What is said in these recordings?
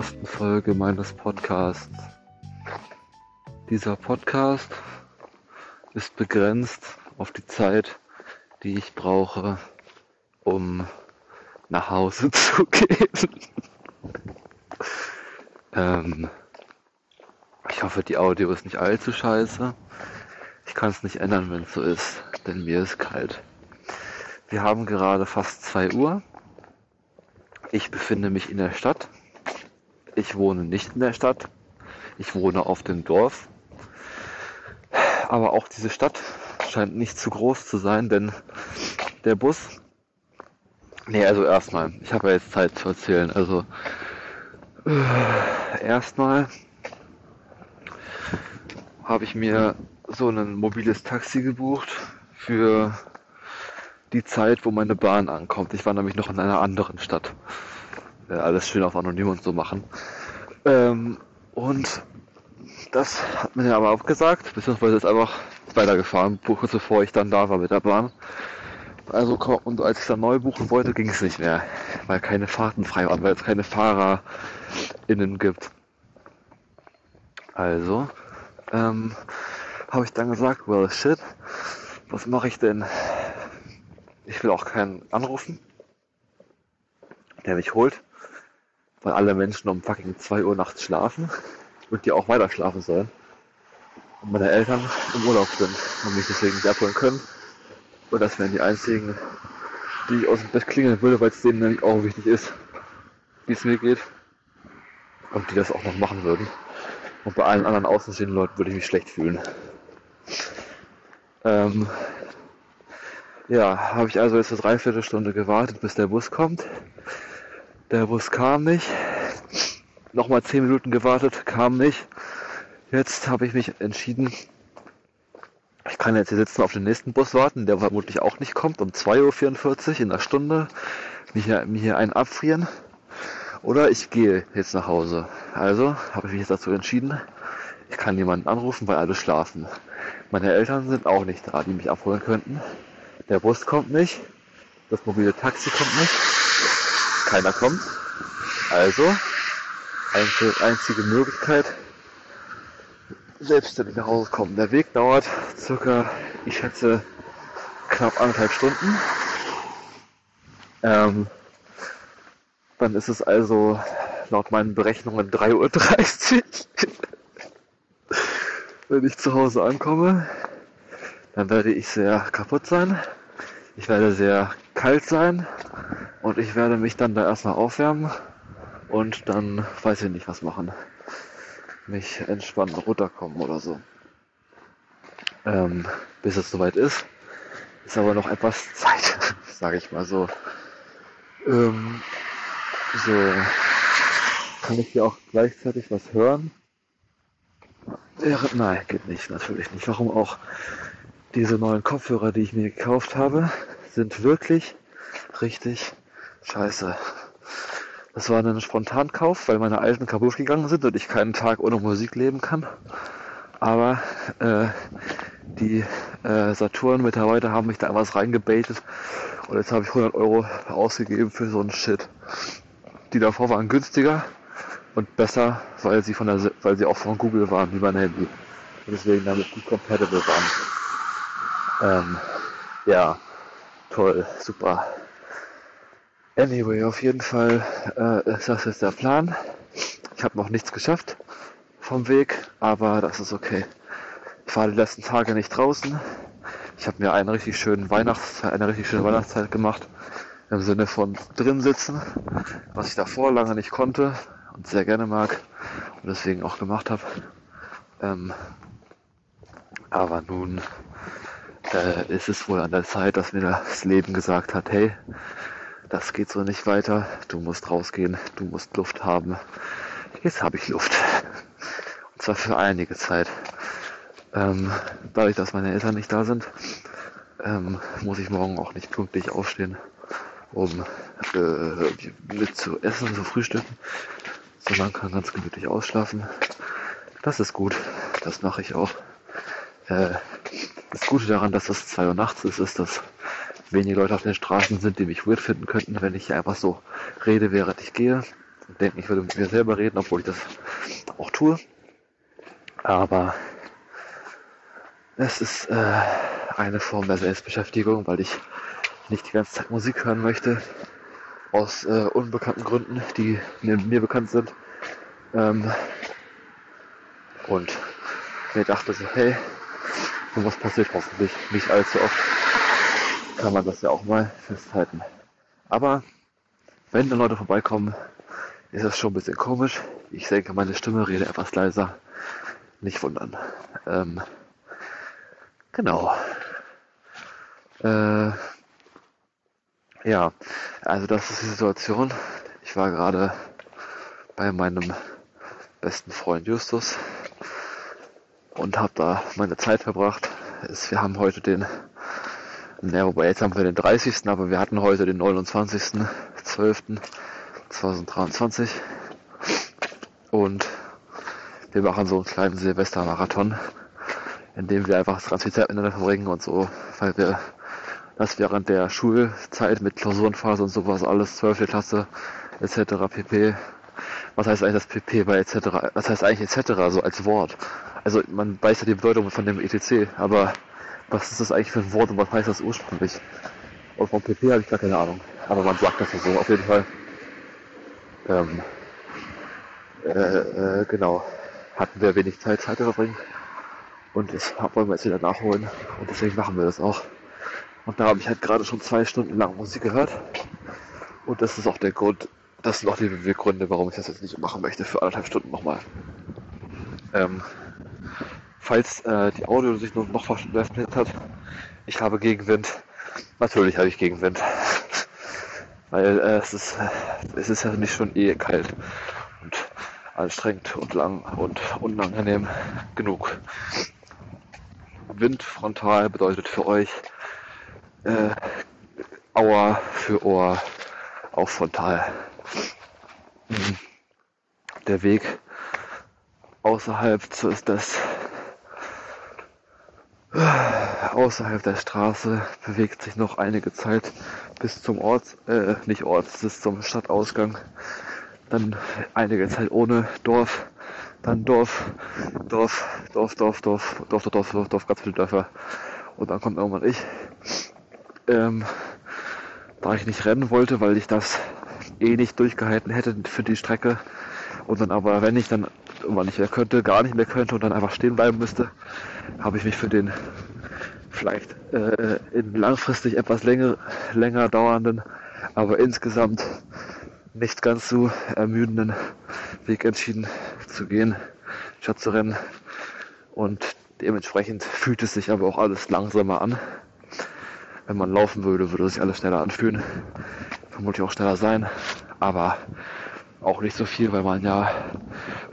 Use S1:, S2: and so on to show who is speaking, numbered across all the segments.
S1: ersten Folge meines Podcasts. Dieser Podcast ist begrenzt auf die Zeit, die ich brauche, um nach Hause zu gehen. ähm, ich hoffe, die Audio ist nicht allzu scheiße. Ich kann es nicht ändern, wenn es so ist, denn mir ist kalt. Wir haben gerade fast 2 Uhr. Ich befinde mich in der Stadt. Ich wohne nicht in der Stadt. Ich wohne auf dem Dorf. Aber auch diese Stadt scheint nicht zu groß zu sein, denn der Bus. Nee, also erstmal. Ich habe ja jetzt Zeit zu erzählen. Also äh, erstmal habe ich mir so ein mobiles Taxi gebucht für die Zeit, wo meine Bahn ankommt. Ich war nämlich noch in einer anderen Stadt. Äh, alles schön auf anonym und so machen. Ähm, und das hat mir aber auch gesagt, beziehungsweise ist einfach weitergefahren, kurz bevor ich dann da war mit der Bahn. Also und als ich dann neu buchen wollte, ging es nicht mehr, weil keine Fahrten frei waren, weil es keine FahrerInnen gibt. Also ähm, habe ich dann gesagt, well shit, was mache ich denn? Ich will auch keinen anrufen, der mich holt, weil alle Menschen um fucking 2 Uhr nachts schlafen und die auch weiter schlafen sollen. Und meine Eltern im Urlaub sind und mich deswegen nicht abholen können. Und das wären die einzigen, die ich aus dem Bett klingeln würde, weil es denen nämlich auch wichtig ist, wie es mir geht. Und die das auch noch machen würden. Und bei allen anderen außenstehenden Leuten würde ich mich schlecht fühlen. Ähm, ja, habe ich also jetzt eine Dreiviertelstunde gewartet, bis der Bus kommt. Der Bus kam nicht. Nochmal zehn Minuten gewartet, kam nicht. Jetzt habe ich mich entschieden, ich kann jetzt hier sitzen auf den nächsten Bus warten, der vermutlich auch nicht kommt, um 2.44 Uhr in einer Stunde, mich hier, mir hier einen abfrieren. Oder ich gehe jetzt nach Hause. Also habe ich mich jetzt dazu entschieden, ich kann niemanden anrufen, weil alle schlafen. Meine Eltern sind auch nicht da, die mich abholen könnten. Der Bus kommt nicht. Das mobile Taxi kommt nicht. Keiner kommt. Also, einzige Möglichkeit, selbstständig nach Hause kommen. Der Weg dauert circa, ich schätze, knapp anderthalb Stunden. Ähm, dann ist es also laut meinen Berechnungen 3.30 Uhr wenn ich zu Hause ankomme, dann werde ich sehr kaputt sein. Ich werde sehr kalt sein und ich werde mich dann da erstmal aufwärmen und dann weiß ich nicht was machen. Mich entspannen, runterkommen oder so. Ähm, bis es soweit ist, ist aber noch etwas Zeit, sage ich mal so. Ähm, so kann ich hier auch gleichzeitig was hören. Wäre, nein, geht nicht, natürlich nicht. Warum auch? Diese neuen Kopfhörer, die ich mir gekauft habe, sind wirklich richtig scheiße. Das war ein Spontankauf, weil meine alten kaputt gegangen sind und ich keinen Tag ohne Musik leben kann. Aber äh, die äh, Saturn-Mitarbeiter haben mich da was reingebaitet und jetzt habe ich 100 Euro ausgegeben für so einen Shit. Die davor waren günstiger und besser, weil sie von der, weil sie auch von Google waren, wie mein Handy. Und deswegen damit gut compatible waren. Ähm, ja, toll, super. Anyway, auf jeden Fall äh, ist das jetzt der Plan. Ich habe noch nichts geschafft vom Weg, aber das ist okay. Ich war die letzten Tage nicht draußen. Ich habe mir eine richtig schöne Weihnachtszeit, eine richtig schöne Weihnachtszeit gemacht. Im Sinne von drin sitzen, was ich davor lange nicht konnte, und sehr gerne mag und deswegen auch gemacht habe. Ähm, aber nun äh, ist es wohl an der Zeit, dass mir das Leben gesagt hat, hey, das geht so nicht weiter, du musst rausgehen, du musst Luft haben. Jetzt habe ich Luft. Und zwar für einige Zeit. Ähm, dadurch, dass meine Eltern nicht da sind, ähm, muss ich morgen auch nicht pünktlich aufstehen, um äh, mit zu essen, zu frühstücken, so man kann ganz gemütlich ausschlafen. Das ist gut. Das mache ich auch. Äh, das Gute daran, dass es 2 Uhr nachts ist, ist, dass wenige Leute auf den Straßen sind, die mich weird finden könnten, wenn ich einfach so rede, während ich gehe. Denken, ich würde mit mir selber reden, obwohl ich das auch tue. Aber es ist äh, eine Form der Selbstbeschäftigung, weil ich nicht die ganze Zeit Musik hören möchte. Aus äh, unbekannten Gründen, die mir bekannt sind. Ähm, und mir dachte so, hey, sowas passiert hoffentlich nicht allzu oft. Kann man das ja auch mal festhalten. Aber wenn dann Leute vorbeikommen, ist das schon ein bisschen komisch. Ich denke, meine Stimme rede etwas leiser. Nicht wundern. Ähm, genau. Äh, ja, also das ist die Situation. Ich war gerade bei meinem besten Freund Justus und habe da meine Zeit verbracht. wir haben heute den, naja, wobei jetzt haben wir den 30. aber wir hatten heute den 29.12.2023 und wir machen so einen kleinen Silvestermarathon, in dem wir einfach ganz viel Zeit miteinander verbringen und so, weil wir das während der Schulzeit mit Klausurenphase und sowas alles, 12. Klasse etc. pp. Was heißt eigentlich das pp bei etc.? Was heißt eigentlich etc. so als Wort? Also man weiß ja die Bedeutung von dem etc. Aber was ist das eigentlich für ein Wort und was heißt das ursprünglich? Und vom pp habe ich gar keine Ahnung. Aber man sagt das ja so, auf jeden Fall. Ähm, äh, äh, genau. Hatten wir wenig Zeit, Zeit zu verbringen. Und das wollen wir jetzt wieder nachholen. Und deswegen machen wir das auch. Und da habe ich halt gerade schon zwei Stunden lang Musik gehört. Und das ist auch der Grund, das sind auch die Beweggründe, warum ich das jetzt nicht machen möchte für anderthalb Stunden nochmal. Ähm, falls äh, die Audio sich noch, noch verschlechtert hat, ich habe Gegenwind. Natürlich habe ich Gegenwind. Weil äh, es, ist, es ist ja nicht schon eh kalt und anstrengend und lang und unangenehm genug. Wind frontal bedeutet für euch äh, Auer für Ohr, auch frontal. Mhm. Der Weg außerhalb das außerhalb der Straße bewegt sich noch einige Zeit bis zum Ort, äh, nicht Ort, bis zum Stadtausgang. Dann einige Zeit ohne Dorf, dann Dorf, Dorf, Dorf, Dorf, Dorf, Dorf, Dorf, Dorf, Dorf, Dorf, ganz viele Dörfer. Und dann kommt irgendwann ich. Ähm, da ich nicht rennen wollte, weil ich das eh nicht durchgehalten hätte für die Strecke. Und dann aber, wenn ich dann irgendwann nicht mehr könnte, gar nicht mehr könnte und dann einfach stehen bleiben müsste, habe ich mich für den vielleicht äh, in langfristig etwas länger, länger dauernden, aber insgesamt nicht ganz so ermüdenden Weg entschieden zu gehen, statt zu rennen. Und dementsprechend fühlt es sich aber auch alles langsamer an. Wenn man laufen würde, würde sich alles schneller anfühlen. Vermutlich auch schneller sein. Aber auch nicht so viel, weil man ja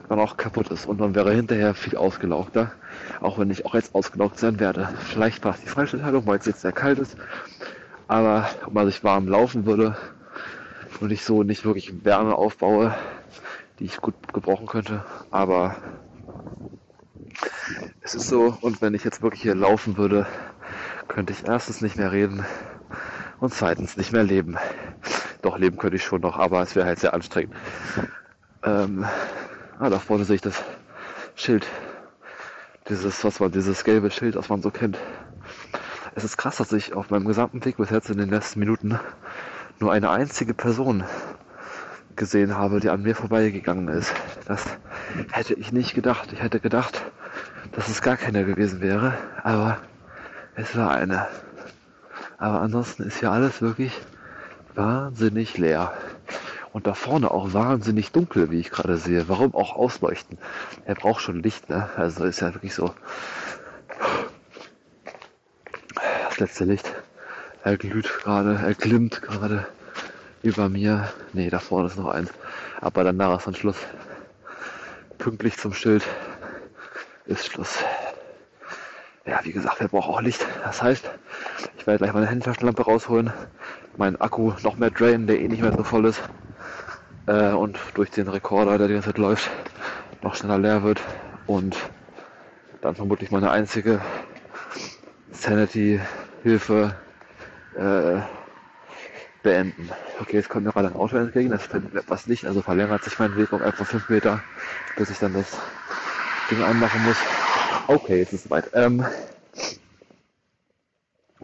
S1: dann auch kaputt ist und man wäre hinterher viel ausgelaugter. Auch wenn ich auch jetzt ausgelaugt sein werde. Vielleicht war es die falsche Entscheidung, weil es jetzt sehr kalt ist. Aber ob man sich warm laufen würde und ich so nicht wirklich Wärme aufbaue, die ich gut gebrauchen könnte. Aber es ist so, und wenn ich jetzt wirklich hier laufen würde, könnte ich erstens nicht mehr reden und zweitens nicht mehr leben. Doch, leben könnte ich schon noch, aber es wäre halt sehr anstrengend. Ähm, ah, da vorne sehe ich das Schild. Dieses, was man, dieses gelbe Schild, was man so kennt. Es ist krass, dass ich auf meinem gesamten Weg bis jetzt in den letzten Minuten nur eine einzige Person gesehen habe, die an mir vorbeigegangen ist. Das hätte ich nicht gedacht. Ich hätte gedacht, dass es gar keiner gewesen wäre, aber es war eine. Aber ansonsten ist hier alles wirklich wahnsinnig leer. Und da vorne auch wahnsinnig dunkel, wie ich gerade sehe. Warum auch ausleuchten? Er braucht schon Licht, ne? Also ist ja wirklich so. Das letzte Licht. Er glüht gerade, er glimmt gerade über mir. Ne, da vorne ist noch eins. Aber danach ist dann Schluss. Pünktlich zum Schild ist Schluss ja, wie gesagt, wir brauchen auch Licht. Das heißt, ich werde gleich meine Handytaschenlampe rausholen, meinen Akku noch mehr drainen, der eh nicht mehr so voll ist. Äh, und durch den Rekorder, der die ganze Zeit läuft, noch schneller leer wird. Und dann vermutlich meine einzige Sanity-Hilfe äh, beenden. Okay, jetzt kommt mir gerade ein Auto entgegen, das findet etwas Licht, also verlängert sich mein Weg um etwa 5 Meter, bis ich dann das Ding anmachen muss. Okay, jetzt ist es soweit. Ähm,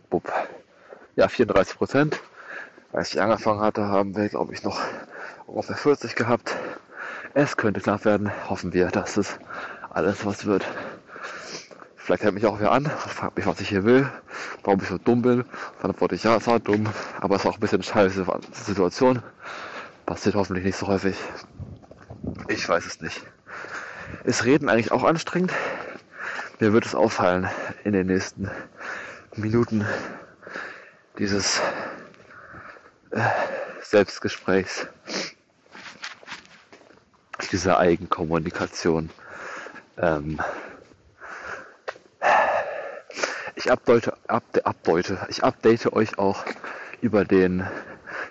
S1: bup. Ja, 34 Prozent. Als ich angefangen hatte, haben wir, glaube ich, noch ungefähr 40 gehabt. Es könnte knapp werden. Hoffen wir, dass es alles was wird. Vielleicht hält mich auch wer an fragt mich, was ich hier will, warum ich so dumm bin. Dann antworte ich, ja, es war dumm, aber es war auch ein bisschen eine scheiße Situation. Passiert hoffentlich nicht so häufig. Ich weiß es nicht. Ist Reden eigentlich auch anstrengend? Mir wird es auffallen in den nächsten Minuten dieses äh, Selbstgesprächs, dieser Eigenkommunikation. Ähm, ich update, update, update, ich update euch auch über den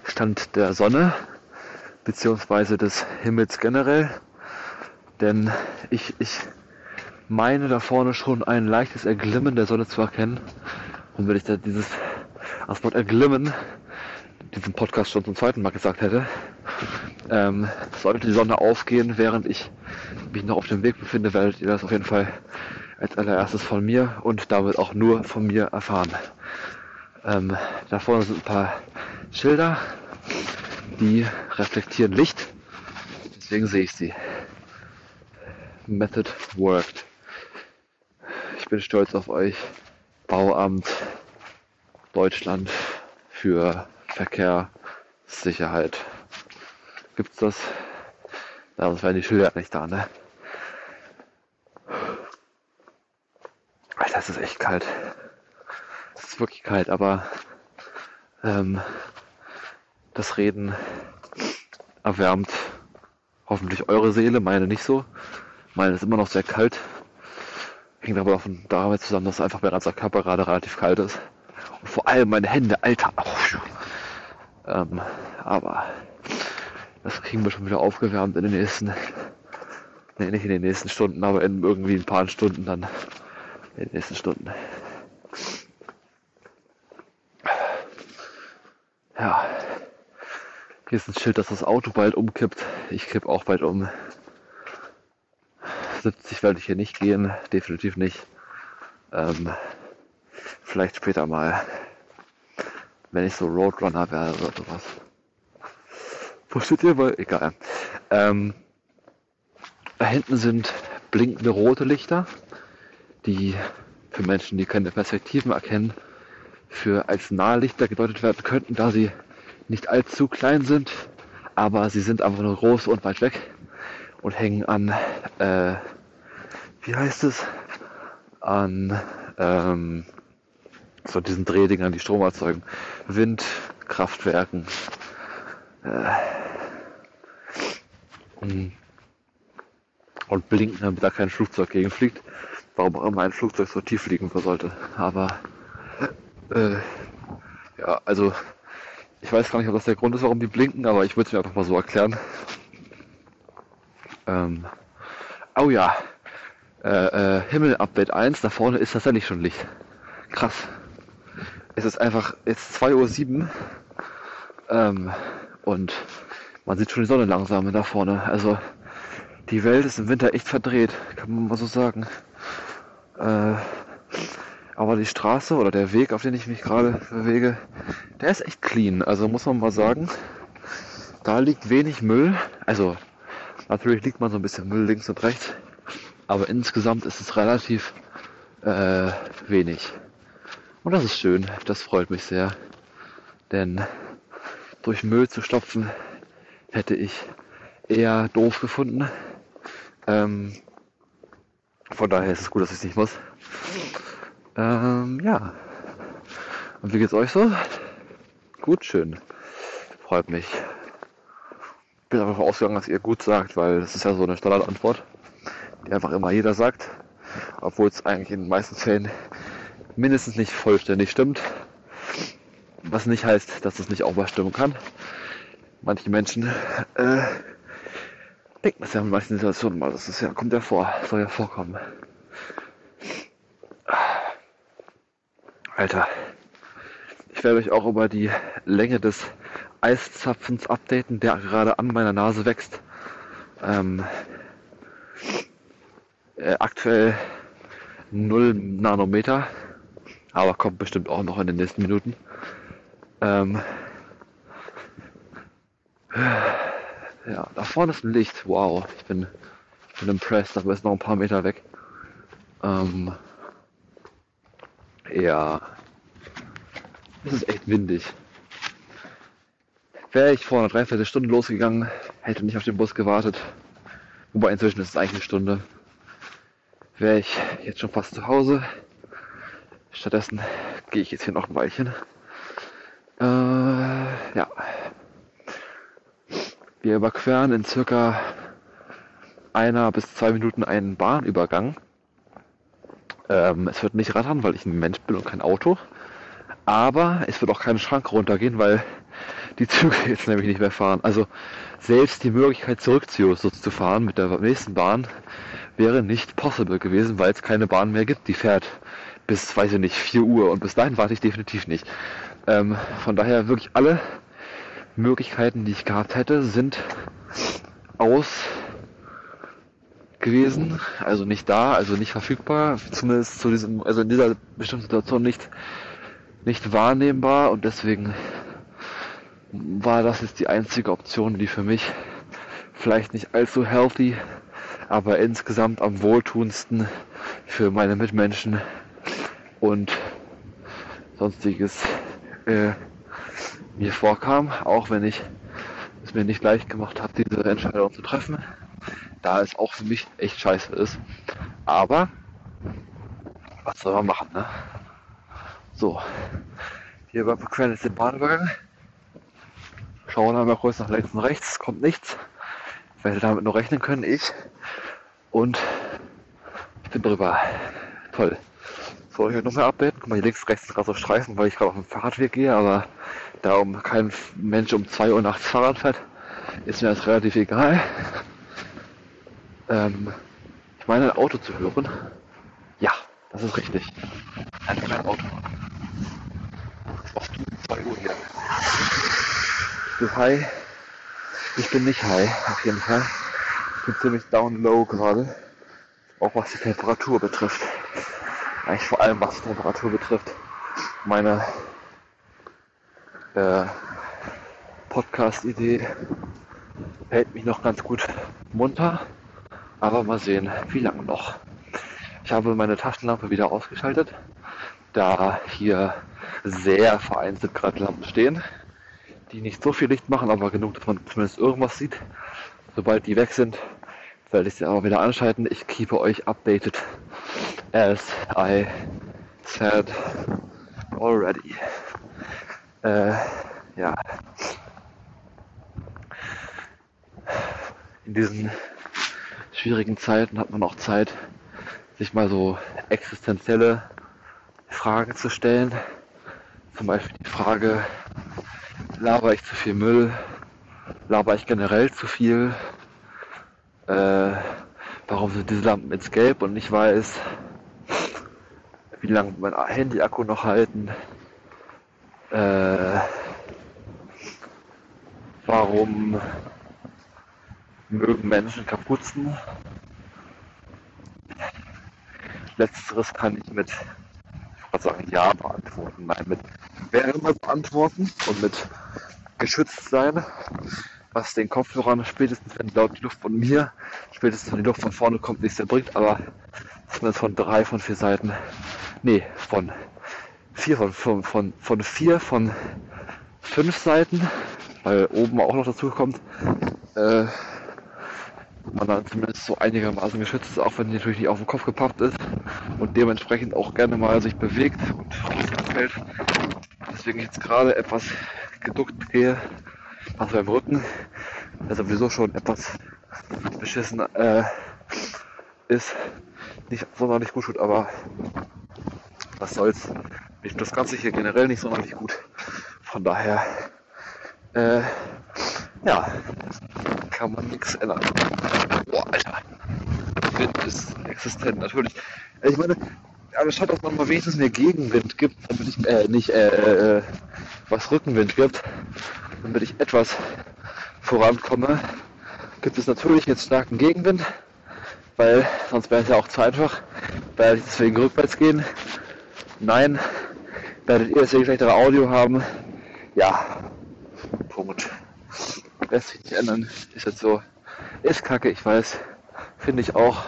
S1: Stand der Sonne beziehungsweise des Himmels generell, denn ich, ich meine da vorne schon ein leichtes Erglimmen der Sonne zu erkennen. Und wenn ich da dieses das Erglimmen diesem Podcast schon zum zweiten Mal gesagt hätte, ähm, sollte die Sonne aufgehen, während ich mich noch auf dem Weg befinde, werdet ihr das auf jeden Fall als allererstes von mir und damit auch nur von mir erfahren. Ähm, da vorne sind ein paar Schilder, die reflektieren Licht, deswegen sehe ich sie. Method worked. Ich bin stolz auf euch. Bauamt Deutschland für Verkehr, Sicherheit. Gibt's das? Ja, sonst wären die Schilder nicht da, ne? Alter, es ist echt kalt. Es ist wirklich kalt, aber ähm, das Reden erwärmt hoffentlich eure Seele, meine nicht so. Meine ist immer noch sehr kalt. Hängt aber auch damit zusammen, dass einfach mein ganzer Körper gerade relativ kalt ist. Und vor allem meine Hände, Alter. Ähm, aber das kriegen wir schon wieder aufgewärmt in den nächsten, nee, nicht in den nächsten Stunden, aber in irgendwie ein paar Stunden dann. In den nächsten Stunden. Ja. Hier ist ein Schild, dass das Auto bald umkippt. Ich kipp auch bald um. 70 werde ich hier nicht gehen, definitiv nicht. Ähm, vielleicht später mal, wenn ich so Roadrunner werde oder sowas. Versteht ihr? Weil, egal. Ähm, da hinten sind blinkende rote Lichter, die für Menschen, die keine Perspektiven erkennen, für als Nahlichter gedeutet werden könnten, da sie nicht allzu klein sind, aber sie sind einfach nur groß und weit weg und hängen an, äh, wie heißt es, an ähm, so diesen Drehdingern, die Strom erzeugen, Windkraftwerken. Äh, und blinken, damit da kein Flugzeug gegenfliegt. Warum auch immer ein Flugzeug so tief fliegen sollte. Aber äh, ja, also ich weiß gar nicht, ob das der Grund ist, warum die blinken, aber ich würde es mir einfach mal so erklären. Ähm, oh ja, äh, äh, Himmel Update 1, da vorne ist tatsächlich schon Licht. Krass. Es ist einfach jetzt 2.07 Uhr ähm, und man sieht schon die Sonne langsam da vorne. Also die Welt ist im Winter echt verdreht, kann man mal so sagen. Äh, aber die Straße oder der Weg, auf den ich mich gerade bewege, der ist echt clean. Also muss man mal sagen, da liegt wenig Müll. Also natürlich liegt man so ein bisschen Müll links und rechts, aber insgesamt ist es relativ äh, wenig. Und das ist schön, das freut mich sehr. Denn durch Müll zu stopfen hätte ich eher doof gefunden. Ähm, von daher ist es gut, dass ich es nicht muss. Ähm, ja. Und wie geht's euch so? Gut, schön. Freut mich. Bin einfach ausgegangen, dass ihr gut sagt, weil das ist ja so eine Standardantwort, die einfach immer jeder sagt, obwohl es eigentlich in den meisten Fällen mindestens nicht vollständig stimmt. Was nicht heißt, dass es nicht auch mal stimmen kann. Manche Menschen äh, denken das ja in manchen Situationen mal. Das ist ja, kommt ja vor, soll ja vorkommen. Alter, ich werde euch auch über die Länge des Eiszapfens updaten, der gerade an meiner Nase wächst. Ähm, äh, aktuell 0 Nanometer, aber kommt bestimmt auch noch in den nächsten Minuten. Ähm, ja, da vorne ist ein Licht. Wow, ich bin, ich bin impressed, aber ist noch ein paar Meter weg. Ähm, ja, es ist echt windig. Wäre ich vor einer Dreiviertelstunde losgegangen, hätte nicht auf den Bus gewartet. Wobei inzwischen ist es eigentlich eine Stunde. Wäre ich jetzt schon fast zu Hause. Stattdessen gehe ich jetzt hier noch ein Weilchen. Äh, ja. Wir überqueren in circa einer bis zwei Minuten einen Bahnübergang. Ähm, es wird nicht rattern, weil ich ein Mensch bin und kein Auto. Aber es wird auch keine Schranke runtergehen, weil die Züge jetzt nämlich nicht mehr fahren. Also selbst die Möglichkeit zurück zu zu fahren mit der nächsten Bahn wäre nicht possible gewesen, weil es keine Bahn mehr gibt. Die fährt bis, weiß ich nicht, 4 Uhr und bis dahin warte ich definitiv nicht. Ähm, von daher wirklich alle Möglichkeiten, die ich gehabt hätte, sind aus gewesen, also nicht da, also nicht verfügbar, zumindest zu diesem, also in dieser bestimmten Situation nicht, nicht wahrnehmbar. Und deswegen war das jetzt die einzige Option, die für mich vielleicht nicht allzu healthy, aber insgesamt am wohltuendsten für meine Mitmenschen und sonstiges äh, mir vorkam, auch wenn ich es mir nicht leicht gemacht habe, diese Entscheidung zu treffen da es auch für mich echt scheiße ist. Aber was soll man machen, ne? So, hier überqueren jetzt den Bahnübergang. Schauen wir mal kurz nach links und rechts, kommt nichts. Ich werde damit nur rechnen können, ich. Und ich bin drüber. Toll. So, hier noch mehr updaten. Guck mal, hier links rechts gerade so Streifen, weil ich gerade auf dem Fahrradweg gehe, aber da um kein Mensch um 2 Uhr nachts Fahrrad fährt, ist mir das relativ egal. Ähm, ich meine, ein Auto zu hören. Ja, das ist richtig. Ein kleines Auto. Du 2 Uhr hier? Du high? Ich bin nicht high, auf jeden Fall. Ich bin ziemlich down low gerade. Auch was die Temperatur betrifft. Eigentlich vor allem was die Temperatur betrifft. Meine äh, Podcast-Idee hält mich noch ganz gut munter. Aber mal sehen, wie lange noch. Ich habe meine Taschenlampe wieder ausgeschaltet, da hier sehr vereinzelt gerade Lampen stehen, die nicht so viel Licht machen, aber genug, dass man zumindest irgendwas sieht. Sobald die weg sind, werde ich sie aber wieder anschalten. Ich keep euch updated as I said already. Äh, ja. In diesen schwierigen Zeiten hat man auch Zeit, sich mal so existenzielle Fragen zu stellen. Zum Beispiel die Frage, laber ich zu viel Müll? Laber ich generell zu viel? Äh, warum sind diese Lampen ins Gelb und nicht weiß? Wie lange mein Handy-Akku noch halten? Äh, warum mögen Menschen Kapuzen. Letzteres kann ich mit, sagen, Ja beantworten. Nein, mit Wärme beantworten und mit geschützt sein, was den Kopfhörern spätestens, wenn laut die Luft von mir, spätestens wenn die Luft von vorne kommt, nichts erbringt, aber zumindest von drei von vier Seiten, nee, von vier von, von, von, von vier von fünf Seiten, weil oben auch noch dazu kommt, äh, man dann zumindest so einigermaßen geschützt ist, auch wenn die natürlich nicht auf den Kopf gepappt ist und dementsprechend auch gerne mal sich bewegt und fällt. Deswegen jetzt gerade etwas geduckt gehe, also beim Rücken, der sowieso schon etwas beschissen äh, ist, nicht sonderlich gut tut, aber was soll's. Ich das Ganze hier generell nicht sonderlich gut. Von daher, äh, ja, kann man nichts ändern. Boah, Alter. Wind ist existent, natürlich. Ich meine, aber schaut, dass man mal wenigstens mehr Gegenwind gibt, damit ich, äh, nicht, äh, äh, was Rückenwind gibt, damit ich etwas vorankomme, gibt es natürlich jetzt starken Gegenwind, weil sonst wäre es ja auch zu einfach, werde ich deswegen rückwärts gehen. Nein, werdet ihr deswegen schlechtere Audio haben. Ja, Punkt. Lässt sich nicht ändern, ist jetzt so. Ist kacke, ich weiß. Finde ich auch.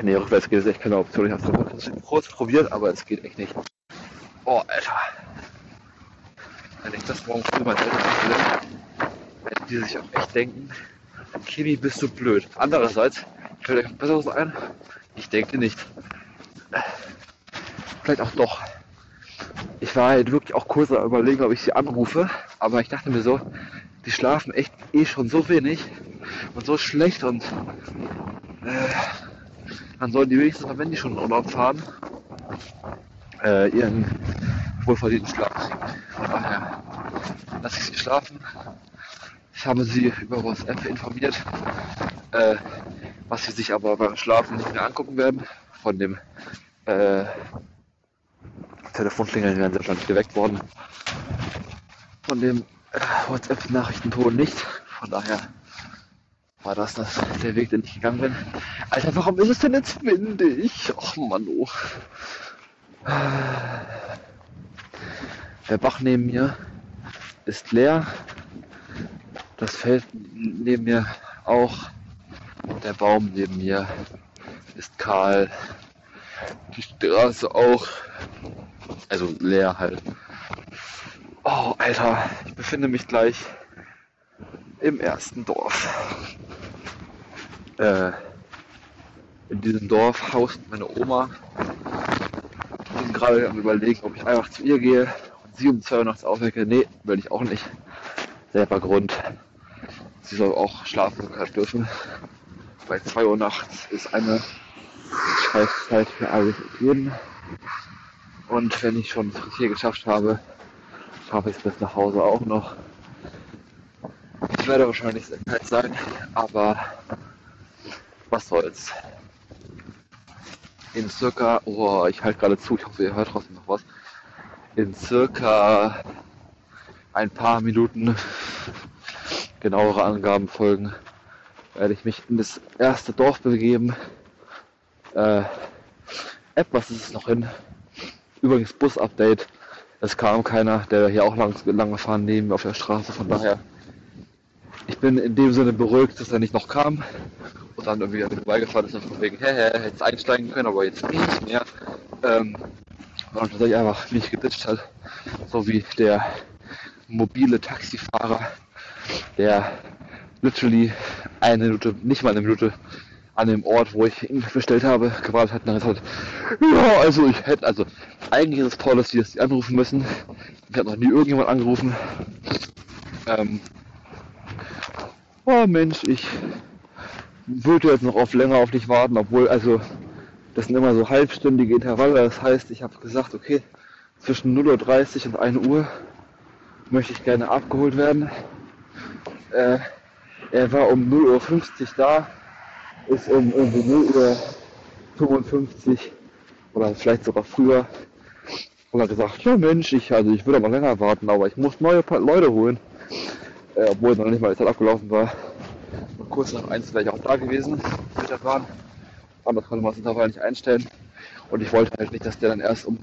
S1: Nee, rückwärts geht es echt keine Option. Ich habe es kurz probiert, aber es geht echt nicht. Oh, Alter. Wenn ich das morgen früh mal Eltern will, werden die sich auch echt denken, Kimi, bist du blöd. Andererseits, fällt euch was ein? Ich denke nicht. Vielleicht auch doch. Ich war halt wirklich auch kurz am überlegen, ob ich sie anrufe, aber ich dachte mir so, die schlafen echt eh schon so wenig und so schlecht und äh, dann sollen die wenigstens mal, wenn die schon in Urlaub fahren, äh, ihren wohlverdienten Schlaf kriegen. Von daher lasse ich sie schlafen. Ich habe sie über WhatsApp informiert, äh, was sie sich aber beim Schlafen nicht mehr angucken werden. Von dem äh, Telefonklingeln werden sie wahrscheinlich geweckt worden. Von dem äh, WhatsApp-Nachrichtenton nicht. Von daher war das, das der Weg, den ich gegangen bin. Alter, warum ist es denn jetzt windig? Och Mann, oh. Der Bach neben mir ist leer. Das Feld neben mir auch. Der Baum neben mir ist kahl. Die Straße auch. Also leer halt. Oh, Alter, ich befinde mich gleich im ersten Dorf. Äh, in diesem Dorf haust meine Oma. Gerade am überlegen, ob ich einfach zu ihr gehe und sie um 2 Uhr nachts aufwecke. Nee, will ich auch nicht. Selber Grund. Sie soll auch schlafen dürfen. Bei 2 Uhr nachts ist eine Scheißzeit für alles jeden. Und wenn ich schon hier geschafft habe, schaffe ich es bis nach Hause auch noch. Ich werde wahrscheinlich sehr kalt sein, aber was soll's. In circa, oh, ich halte gerade zu, ich hoffe, ihr hört trotzdem noch was. In circa ein paar Minuten genauere Angaben folgen, werde ich mich in das erste Dorf begeben. Äh, etwas ist es noch hin. Übrigens Bus-Update. Es kam keiner, der hier auch lang, lang gefahren neben mir auf der Straße. Von daher, ich bin in dem Sinne beruhigt, dass er nicht noch kam dann irgendwie vorbeigefahren ist und von wegen, hä, hä, hätte einsteigen können, aber jetzt nicht mehr. Ähm, und tatsächlich einfach nicht geditscht hat. So wie der mobile Taxifahrer, der literally eine Minute, nicht mal eine Minute an dem Ort, wo ich ihn bestellt habe, gewartet hat. Und dann gesagt, ja, also ich hätte, also eigentlich ist es Policy, dass die anrufen müssen. Ich habe noch nie irgendjemand angerufen. Ähm, oh Mensch, ich würde jetzt noch auf länger auf dich warten, obwohl, also das sind immer so halbstündige Intervalle. Das heißt, ich habe gesagt, okay, zwischen 0.30 Uhr und 1 Uhr möchte ich gerne abgeholt werden. Äh, er war um 0.50 Uhr da ist um irgendwie 0 Uhr 55 oder vielleicht sogar früher und hat gesagt, ja Mensch, ich, also ich würde aber länger warten, aber ich muss neue Leute holen. Äh, obwohl noch nicht mal die Zeit abgelaufen war. Kurz nach eins wäre ich auch da gewesen mit der Bahn. Aber konnte man das Intervall nicht einstellen. Und ich wollte halt nicht, dass der dann erst um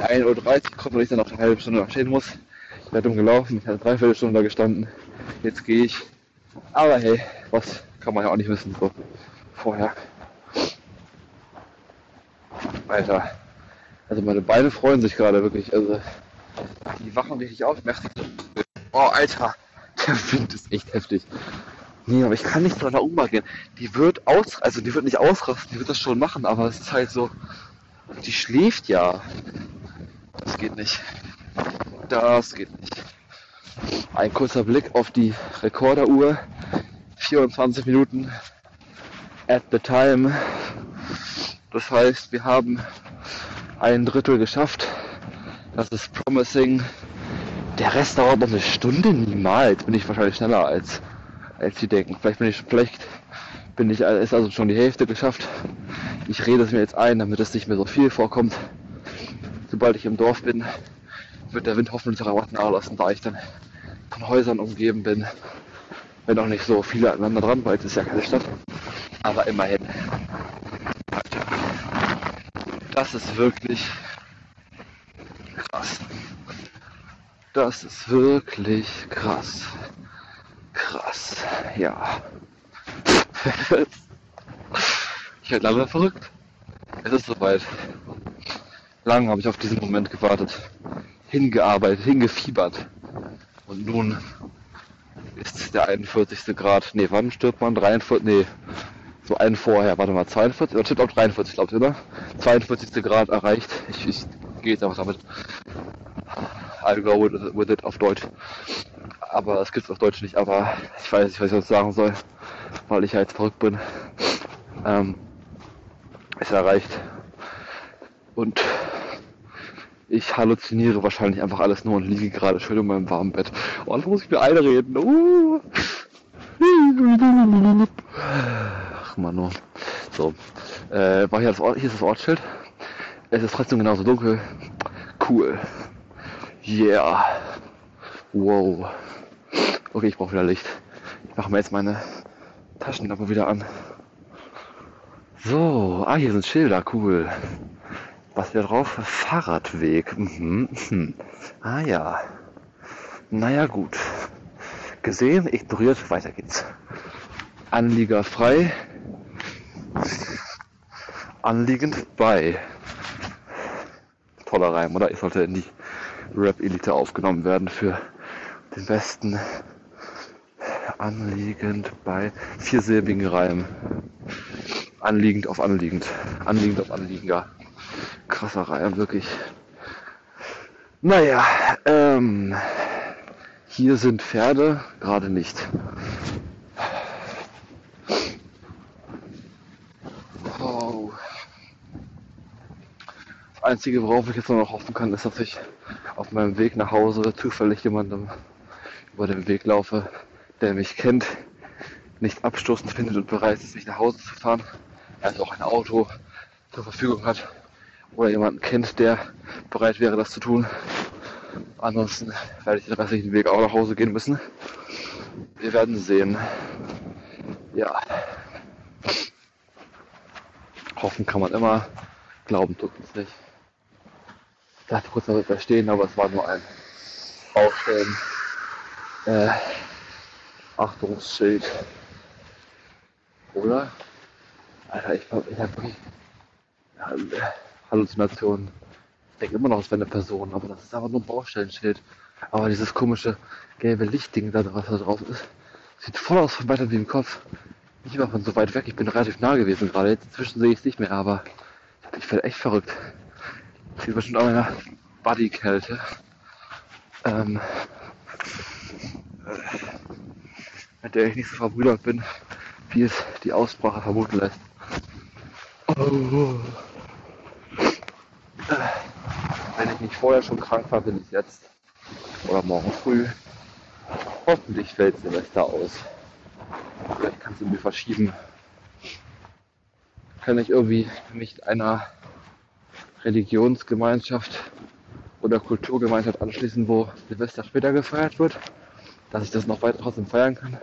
S1: 1.30 Uhr kommt und ich dann noch eine halbe Stunde stehen muss. Ich wäre dumm gelaufen, ich hatte dreiviertel Stunde da gestanden. Jetzt gehe ich. Aber hey, was kann man ja auch nicht wissen. So vorher. Alter. Also meine Beine freuen sich gerade wirklich. Also die wachen richtig auf. Oh, Alter. Der Wind ist echt heftig. Nee, aber ich kann nicht so nach Oma gehen. Die wird aus, also die wird nicht ausrasten, die wird das schon machen, aber es ist halt so, die schläft ja. Das geht nicht. Das geht nicht. Ein kurzer Blick auf die Rekorderuhr. 24 Minuten at the time. Das heißt, wir haben ein Drittel geschafft. Das ist promising. Der Rest dauert noch eine Stunde niemals. Bin ich wahrscheinlich schneller als, als Sie denken. Vielleicht bin ich, vielleicht bin ich, ist also schon die Hälfte geschafft. Ich rede es mir jetzt ein, damit es nicht mehr so viel vorkommt. Sobald ich im Dorf bin, wird der Wind hoffentlich auch nachlassen, da ich dann von Häusern umgeben bin. Wenn auch nicht so viele aneinander dran, weil es ist ja keine Stadt. Aber immerhin. Das ist wirklich krass. Das ist wirklich krass. Krass. Ja. ich werde lange verrückt. Es ist soweit. Lange habe ich auf diesen Moment gewartet, hingearbeitet, hingefiebert. Und nun ist der 41. Grad. Nee, wann stirbt man? 43? Nee, so einen vorher. Warte mal, 42? Oder stimmt auch 43, glaubt ihr, oder? 42. Grad erreicht. Ich, ich gehe jetzt einfach damit. I'll go with it auf Deutsch. Aber es gibt es auf Deutsch nicht, aber ich weiß nicht, was ich sonst sagen soll, weil ich ja jetzt verrückt bin. Ähm, ist erreicht. Und ich halluziniere wahrscheinlich einfach alles nur und liege gerade schön in meinem warmen Bett. Oh, da muss ich mir einreden. Uh. Ach man, nur. So. Äh, war hier das, Ort, hier ist das Ortsschild. Es ist trotzdem genauso dunkel. Cool. Yeah. Wow. Okay, ich brauche wieder Licht. Ich mache mir jetzt meine Taschenlampe wieder an. So, ah, hier sind Schilder, cool. Was wäre drauf? Fahrradweg. Mhm, mhm. Ah ja. Naja, gut. Gesehen, ignoriert, weiter geht's. Anlieger frei. Anliegend bei. Toller Reim, oder? Ich sollte in die Rap-Elite aufgenommen werden für den besten anliegend bei viersilbigen Reim. Anliegend auf anliegend. Anliegend auf anliegender. Krasser Reim, wirklich. Naja, ähm, hier sind Pferde, gerade nicht. Das Einzige, worauf ich jetzt noch hoffen kann, ist, dass ich auf meinem Weg nach Hause zufällig jemandem über den Weg laufe, der mich kennt, nicht abstoßend findet und bereit ist, mich nach Hause zu fahren. Also auch ein Auto zur Verfügung hat oder jemanden kennt, der bereit wäre, das zu tun. Ansonsten werde ich den restlichen Weg auch nach Hause gehen müssen. Wir werden sehen. Ja. Hoffen kann man immer. Glauben tut es nicht. Ich dachte kurz, da wird verstehen, aber es war nur ein Aufstellen. Äh, Achtungsschild. Oder? Alter, ich, ich habe wirklich Halluzinationen. Ich denke immer noch, es wäre eine Person, aber das ist einfach nur ein Baustellenschild. Aber dieses komische gelbe Lichtding da, was da drauf ist, sieht voll aus von weiter wie im Kopf. Nicht mal von so weit weg, ich bin relativ nah gewesen gerade. Jetzt inzwischen sehe ich es nicht mehr, aber ich werde echt verrückt. Sieht bestimmt auch einer Bodykälte. Ähm, mit der ich nicht so verbrüdert bin, wie es die Aussprache vermuten lässt. Oh. Wenn ich nicht vorher schon krank war, bin ich jetzt. Oder morgen früh. Hoffentlich fällt Semester aus. Vielleicht kannst du mir verschieben. Kann ich irgendwie mich einer Religionsgemeinschaft oder Kulturgemeinschaft anschließen, wo Silvester später gefeiert wird, dass ich das noch weiter trotzdem feiern kann.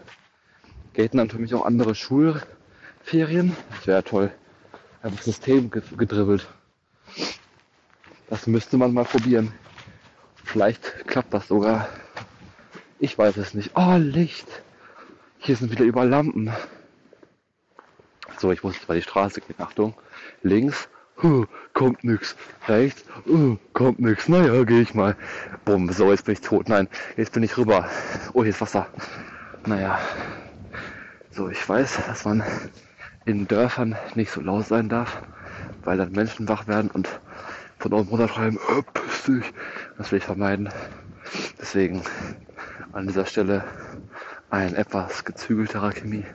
S1: Gelten dann für mich auch andere Schulferien. Das wäre toll. Einfach System gedribbelt. Das müsste man mal probieren. Vielleicht klappt das sogar. Ich weiß es nicht. Oh, Licht. Hier sind wieder überall Lampen. So, ich muss jetzt mal die Straße gehen. Achtung. Links. Huh, kommt nix. Rechts. Uh, kommt nix. Naja, gehe ich mal. Bumm. So, jetzt bin ich tot. Nein, jetzt bin ich rüber. Oh, hier ist Wasser. Naja. So, ich weiß, dass man in Dörfern nicht so laut sein darf, weil dann Menschen wach werden und von oben runterschreiben, dich. Das will ich vermeiden. Deswegen an dieser Stelle ein etwas gezügelterer Chemie,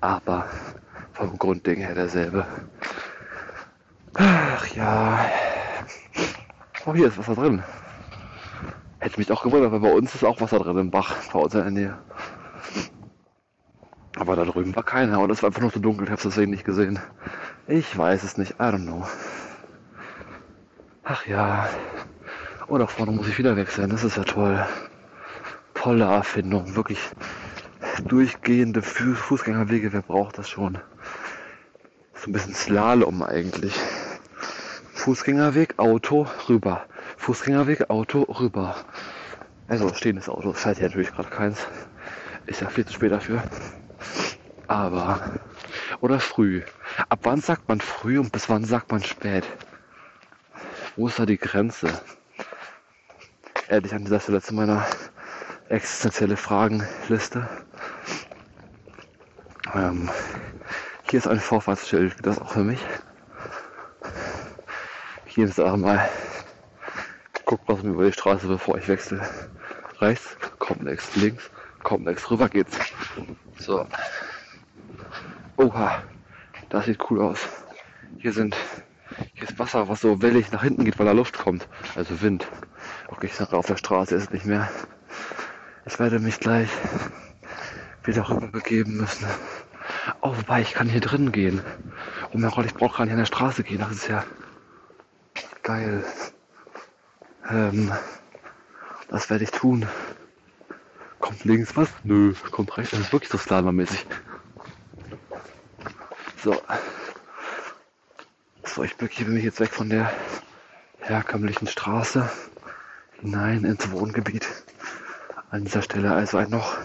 S1: aber vom Grundding her derselbe. Ach ja. Oh, hier ist Wasser drin. Hätte mich auch gewundert, weil bei uns ist auch Wasser drin im Bach, bei uns in der Nähe. Aber da drüben war keiner und es war einfach nur so dunkel, ich habe es deswegen nicht gesehen. Ich weiß es nicht, I don't know. Ach ja. Oh, da vorne muss ich wieder wechseln. Das ist ja toll. Tolle Erfindung. Wirklich durchgehende Fußgängerwege. Wer braucht das schon? So ein bisschen Slalom eigentlich. Fußgängerweg, Auto, rüber. Fußgängerweg, Auto, rüber. Also stehendes Auto. Fährt hier natürlich gerade keins. Ist ja viel zu spät dafür. Aber. Oder früh. Ab wann sagt man früh und bis wann sagt man spät? Wo ist da die Grenze? Ehrlich an dieser Stelle zu meiner existenzielle Fragenliste. Ähm, hier ist ein Vorfahrtsschild, das auch für mich. Hier ist einmal guck was über die Straße, bevor ich wechsle. Rechts, komplex, links, komplex, rüber geht's. So. Oha, das sieht cool aus. Hier sind hier ist Wasser, was so wellig nach hinten geht, weil da Luft kommt. Also Wind. Okay, ich sage auf der Straße ist es nicht mehr. Ich werde mich gleich wieder rüber begeben müssen. Oh, wobei, ich kann hier drin gehen. Oh mein Gott, ich brauche gar nicht an der Straße gehen. Das ist ja geil. Ähm, das werde ich tun. Kommt links was? Nö, kommt rechts. Das ist wirklich so slalommäßig. So. So, ich begebe mich jetzt weg von der herkömmlichen Straße hinein ins Wohngebiet. An dieser Stelle also ein noch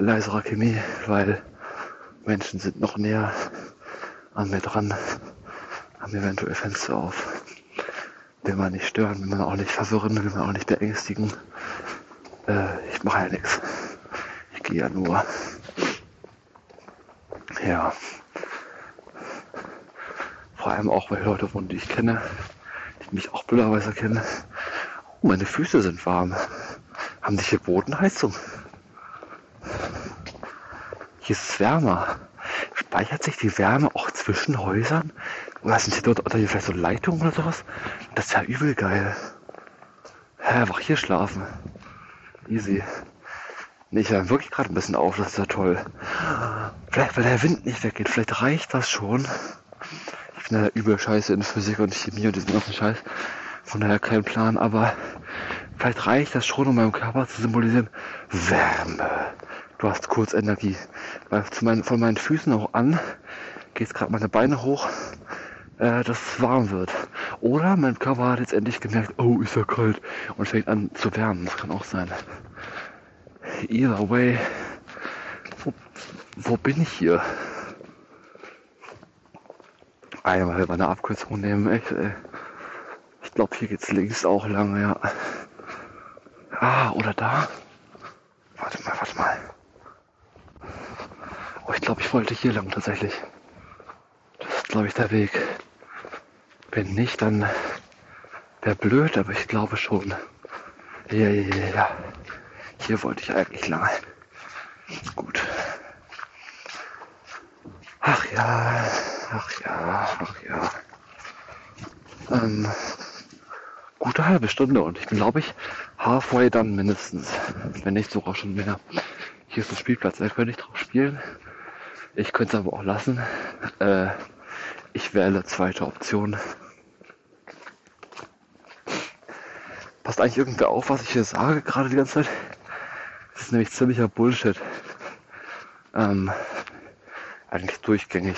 S1: leiserer Chemie, weil Menschen sind noch näher an mir dran, haben eventuell Fenster auf. Will man nicht stören, will man auch nicht verwirren, will man auch nicht beängstigen. Äh, ich mache ja nichts. Ich gehe ja nur. Ja. Vor allem auch, weil Leute wohnen, die ich kenne, die mich auch blöderweise kennen. Oh, meine Füße sind warm. Haben die hier Bodenheizung? Hier ist es wärmer. Speichert sich die Wärme auch zwischen Häusern? Oder sind hier dort oder hier vielleicht so Leitungen oder sowas? Das ist ja übel geil. Hä, einfach hier schlafen. Easy. Nee, ich war wirklich gerade ein bisschen auf, das ist ja toll. Vielleicht, weil der Wind nicht weggeht, vielleicht reicht das schon ich bin ja übel scheiße in Physik und Chemie und diesen ganzen Scheiß. Von daher kein Plan, aber vielleicht reicht das schon, um meinem Körper zu symbolisieren. Wärme. Du hast kurz Energie. Weil meinen, von meinen Füßen auch an geht gerade meine Beine hoch, äh, dass es warm wird. Oder mein Körper hat jetzt endlich gemerkt, oh, ist ja kalt und fängt an zu wärmen. Das kann auch sein. Either way, wo, wo bin ich hier? einmal eine Abkürzung nehmen. Ich, äh, ich glaube, hier geht's links auch lang, ja. Ah, oder da? Warte mal, warte mal. Oh, ich glaube, ich wollte hier lang tatsächlich. Das ist, glaube ich, der Weg. Wenn nicht, dann wäre blöd, aber ich glaube schon. Ja, ja, ja, ja. Hier wollte ich eigentlich lang. Gut. Ach ja. Ach ja, ach ja. Ähm, gute halbe Stunde und ich bin, glaube ich, halfway dann mindestens. Wenn nicht sogar schon mehr. Hier ist ein Spielplatz, da könnte ich drauf spielen. Ich könnte es aber auch lassen. Äh, ich wähle zweite Option. Passt eigentlich irgendwer auf, was ich hier sage, gerade die ganze Zeit? Das ist nämlich ziemlicher Bullshit. Ähm, eigentlich durchgängig.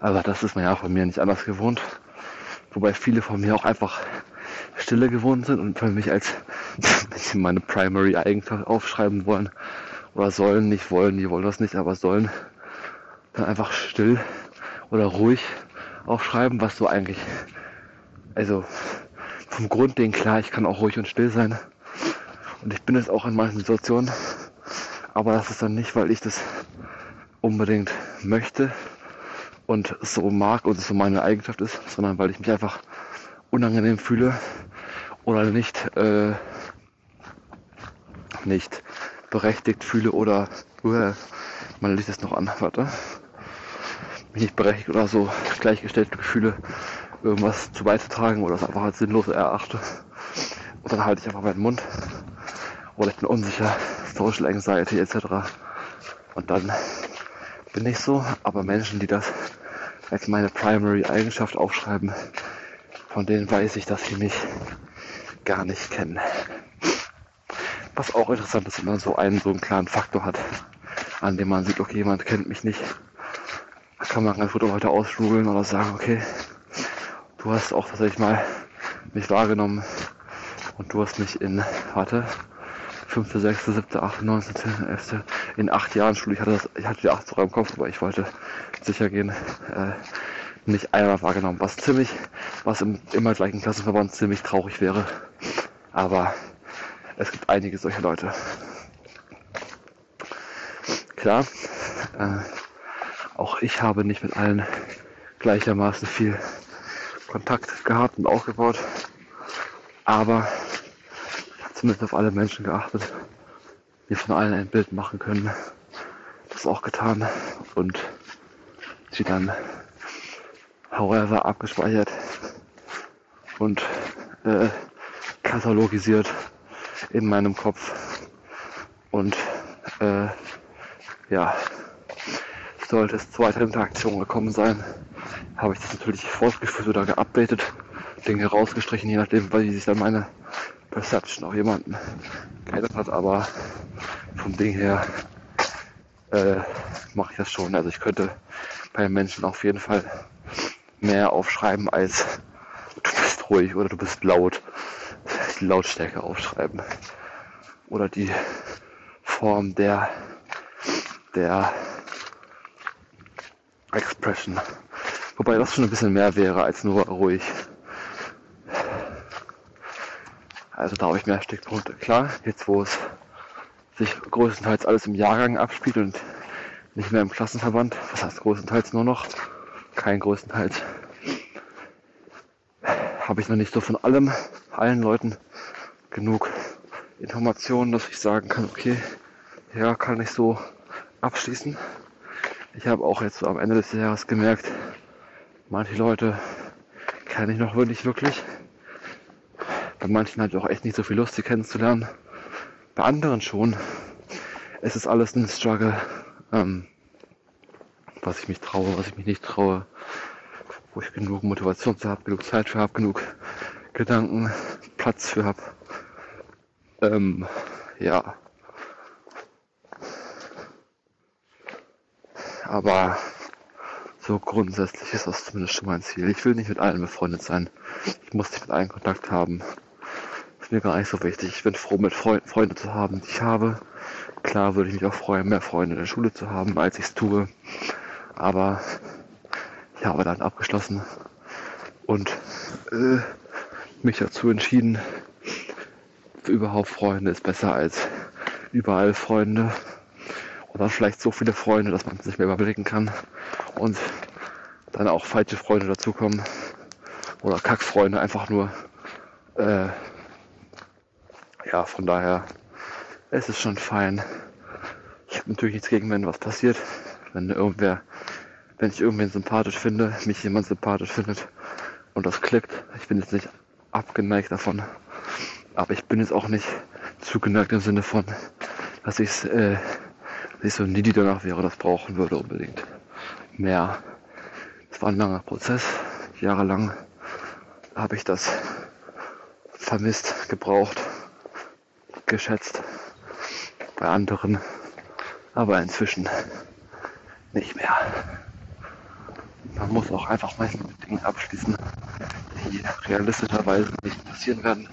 S1: Aber das ist man ja von mir nicht anders gewohnt. Wobei viele von mir auch einfach Stille gewohnt sind und für mich als, meine Primary Eigenschaft aufschreiben wollen oder sollen, nicht wollen, die wollen das nicht, aber sollen, dann einfach still oder ruhig aufschreiben, was so eigentlich, also vom Grundding klar, ich kann auch ruhig und still sein. Und ich bin es auch in manchen Situationen, aber das ist dann nicht, weil ich das unbedingt möchte, und so mag und so meine Eigenschaft ist, sondern weil ich mich einfach unangenehm fühle oder nicht, äh, nicht berechtigt fühle oder uh, man liest es noch an, warte. Mich nicht berechtigt oder so gleichgestellte Gefühle, irgendwas zu beizutragen oder es einfach als sinnlos erachte. Und dann halte ich einfach meinen Mund. Oder ich bin unsicher, Social Anxiety etc. Und dann bin ich so, aber Menschen, die das als meine Primary Eigenschaft aufschreiben, von denen weiß ich, dass sie mich gar nicht kennen. Was auch interessant ist, wenn man so einen, so einen klaren Faktor hat, an dem man sieht, okay, jemand kennt mich nicht. Da kann man ganz gut auch heute ausschmuggeln oder sagen, okay, du hast auch tatsächlich mal mich wahrgenommen und du hast mich in, warte, 5., 6., 7., 8., 9., 10., 11., in acht Jahren Schule, ich hatte, das, ich hatte die acht sogar im Kopf, aber ich wollte sicher gehen, äh, nicht einmal wahrgenommen, was ziemlich, was im immer gleichen Klassenverband ziemlich traurig wäre. Aber es gibt einige solcher Leute. Klar, äh, auch ich habe nicht mit allen gleichermaßen viel Kontakt gehabt und aufgebaut, aber zumindest auf alle Menschen geachtet, die von allen ein Bild machen können. Das auch getan und sie dann however abgespeichert und äh, katalogisiert in meinem Kopf. Und äh, ja, sollte es zu weiteren Interaktionen gekommen sein, habe ich das natürlich fortgeführt oder geupdatet, Dinge rausgestrichen, je nachdem, wie sich dann meine Perception auch jemanden geändert hat. Aber vom Ding her äh, mache ich das schon. Also ich könnte bei Menschen auf jeden Fall mehr aufschreiben als du bist ruhig oder du bist laut die Lautstärke aufschreiben. Oder die Form der, der Expression. Wobei das schon ein bisschen mehr wäre als nur ruhig. Also da habe ich mehr Stickpunkte. Klar, jetzt wo es sich größtenteils alles im Jahrgang abspielt und nicht mehr im Klassenverband, was heißt größtenteils nur noch, kein größtenteils, habe ich noch nicht so von allem, allen Leuten genug Informationen, dass ich sagen kann, okay, ja, kann ich so abschließen. Ich habe auch jetzt so am Ende des Jahres gemerkt, manche Leute kenne ich noch wirklich wirklich. Bei manchen hatte ich auch echt nicht so viel Lust, sie kennenzulernen. Bei anderen schon. Es ist alles ein Struggle, ähm, was ich mich traue, was ich mich nicht traue, wo ich genug Motivation für habe, genug Zeit für habe, genug Gedanken, Platz für habe. Ähm, ja. Aber so grundsätzlich ist das zumindest schon mein Ziel. Ich will nicht mit allen befreundet sein. Ich muss nicht mit allen Kontakt haben. ist mir gar nicht so wichtig. Ich bin froh, mit Freund Freunde zu haben, die ich habe. Klar würde ich mich auch freuen, mehr Freunde in der Schule zu haben, als ich es tue. Aber ich habe dann abgeschlossen und äh, mich dazu entschieden, überhaupt Freunde ist besser als überall Freunde. Oder vielleicht so viele Freunde, dass man es nicht mehr überblicken kann. Und dann auch falsche Freunde dazukommen. Oder Kackfreunde einfach nur. Äh, ja, von daher, es ist schon fein. Ich habe natürlich nichts gegen, wenn was passiert. Wenn irgendwer, wenn ich irgendwen sympathisch finde, mich jemand sympathisch findet und das klickt. Ich bin jetzt nicht abgeneigt davon, aber ich bin jetzt auch nicht zugeneigt im Sinne von, dass ich äh, dass so needy danach wäre, das brauchen würde unbedingt. Mehr. Es war ein langer Prozess. Jahrelang habe ich das vermisst, gebraucht, geschätzt. Bei anderen. Aber inzwischen nicht mehr. Man muss auch einfach meistens mit Dingen abschließen, die realistischerweise nicht passieren werden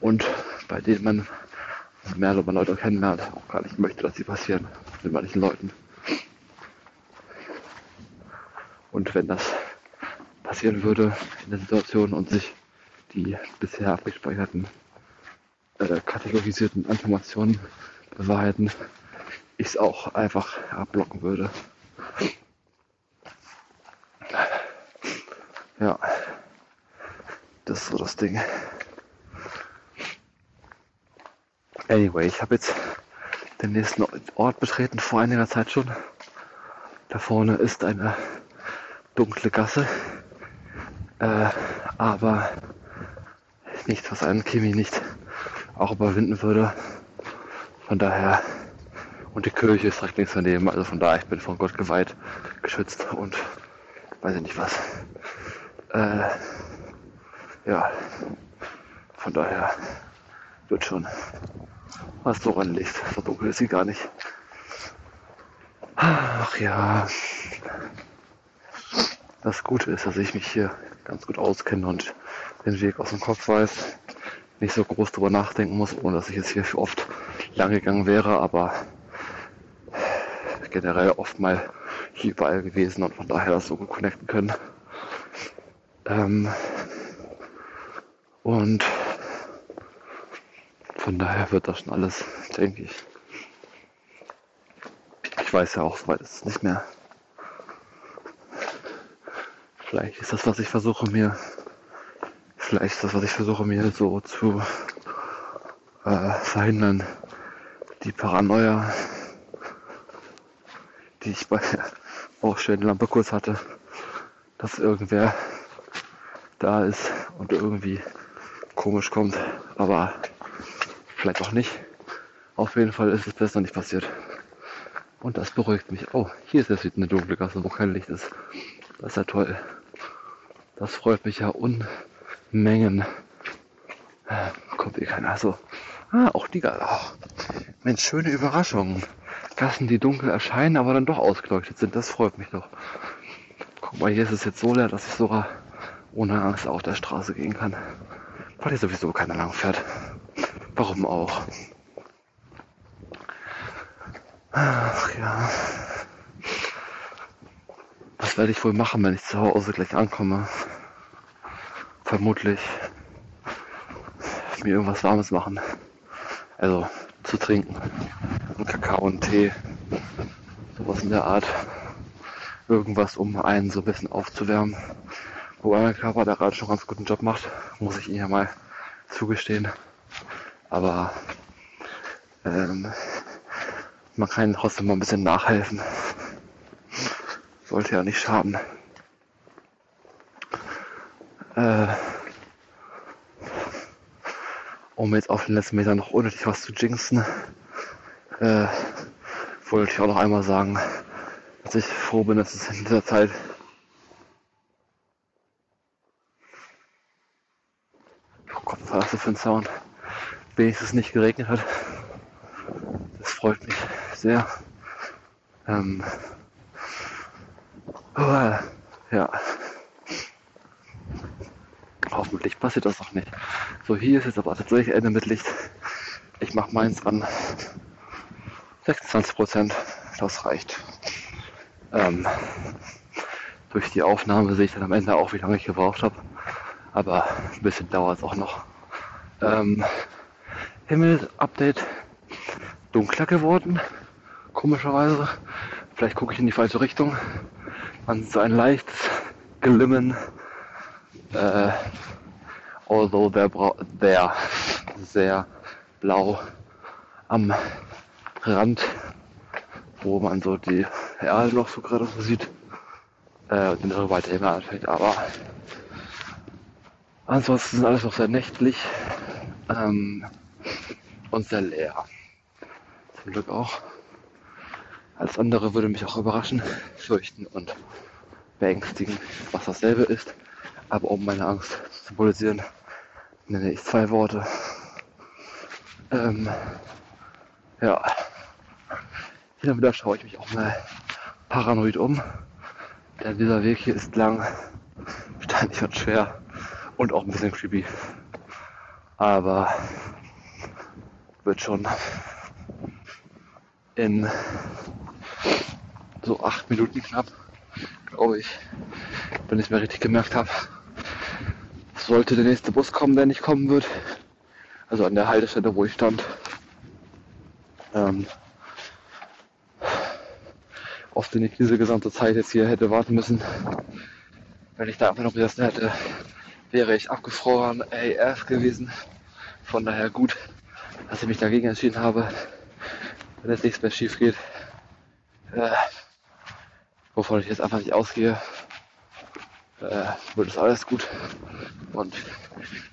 S1: und bei denen man mehr oder Leute kennenlernt, auch gar nicht möchte, dass sie passieren mit manchen Leuten. Und wenn das passieren würde in der Situation und sich die bisher abgespeicherten, äh, kategorisierten Informationen bewahrheiten, ich es auch einfach abblocken würde. Ja, das ist so das Ding. Anyway, ich habe jetzt den nächsten Ort betreten, vor einiger Zeit schon. Da vorne ist eine dunkle Gasse, äh, aber nichts, was einen Kimi nicht auch überwinden würde. Von daher, und die Kirche ist direkt links daneben, also von daher, ich bin von Gott geweiht, geschützt und weiß ich nicht was. Äh, ja, Von daher wird schon. Was so an Licht. So dunkel ist sie gar nicht. Ach ja. Das Gute ist, dass ich mich hier ganz gut auskenne und den Weg aus dem Kopf weiß. Nicht so groß drüber nachdenken muss, ohne dass ich jetzt hier oft lang gegangen wäre, aber generell oft mal hier überall gewesen und von daher das so gut connecten können. Ähm und von daher wird das schon alles, denke ich. Ich weiß ja auch, soweit es nicht mehr. Vielleicht ist das, was ich versuche mir, vielleicht ist das, was ich versuche mir so zu äh, verhindern, die Paranoia, die ich bei auch schön Lampe kurz hatte, dass irgendwer da ist und irgendwie komisch kommt, aber vielleicht auch nicht. Auf jeden Fall ist es besser nicht passiert. Und das beruhigt mich. Oh, hier ist jetzt wieder eine dunkle Gasse, wo kein Licht ist. Das ist ja toll. Das freut mich ja Unmengen. Äh, kommt eh keiner. Also, ah, auch die Gasse. Oh, Mensch, schöne Überraschung. Gassen, die dunkel erscheinen, aber dann doch ausgeleuchtet sind. Das freut mich doch. Guck mal, hier ist es jetzt so leer, dass ich sogar ohne Angst auf der Straße gehen kann. Weil hier sowieso keiner lang fährt. Warum auch? Ach ja. Was werde ich wohl machen, wenn ich zu Hause gleich ankomme? Vermutlich mir irgendwas Warmes machen. Also zu trinken. Ein Kakao und Tee. Sowas in der Art. Irgendwas, um einen so ein bisschen aufzuwärmen. Wobei mein Körper da gerade schon ganz guten Job macht, muss ich ihn ja mal zugestehen. Aber ähm, man kann trotzdem mal ein bisschen nachhelfen. Sollte ja nicht schaden. Äh, um jetzt auf den letzten Meter noch unnötig was zu jinxen, äh, wollte ich auch noch einmal sagen, dass ich froh bin, dass es in dieser Zeit Oh Gott, was war das für ein Sound? wenigstens nicht geregnet hat. Das freut mich sehr. Ähm, oh, ja. Hoffentlich passiert das noch nicht. So, hier ist jetzt aber tatsächlich Ende mit Licht. Ich mache meins an 26 Prozent. Das reicht. Ähm, durch die Aufnahme sehe ich dann am Ende auch, wie lange ich gebraucht habe. Aber ein bisschen dauert es auch noch. Ähm, Himmel-Update dunkler geworden. Komischerweise. Vielleicht gucke ich in die falsche Richtung. Man so ein leichtes Glimmen. Äh, although der, der sehr blau am Rand, wo man so die Erde noch so gerade so sieht. Äh, und dann weiter Himmel anfängt. Aber ansonsten ist alles noch sehr nächtlich. Ähm, und sehr leer. Zum Glück auch. Alles andere würde mich auch überraschen, fürchten und beängstigen, was dasselbe ist. Aber um meine Angst zu symbolisieren, nenne ich zwei Worte. Ähm, ja. Hin und wieder schaue ich mich auch mal paranoid um. Denn dieser Weg hier ist lang, steinig und schwer und auch ein bisschen creepy. Aber wird schon in so acht Minuten knapp, glaube ich, wenn ich es mir richtig gemerkt habe. Sollte der nächste Bus kommen, der nicht kommen wird. Also an der Haltestelle, wo ich stand. Ähm, oft wenn ich diese gesamte Zeit jetzt hier hätte warten müssen. Wenn ich da einfach noch gesessen hätte, wäre ich abgefroren AF gewesen. Von daher gut, dass ich mich dagegen entschieden habe, wenn jetzt nichts mehr schief geht, äh, wovon ich jetzt einfach nicht ausgehe, äh, wird es alles gut und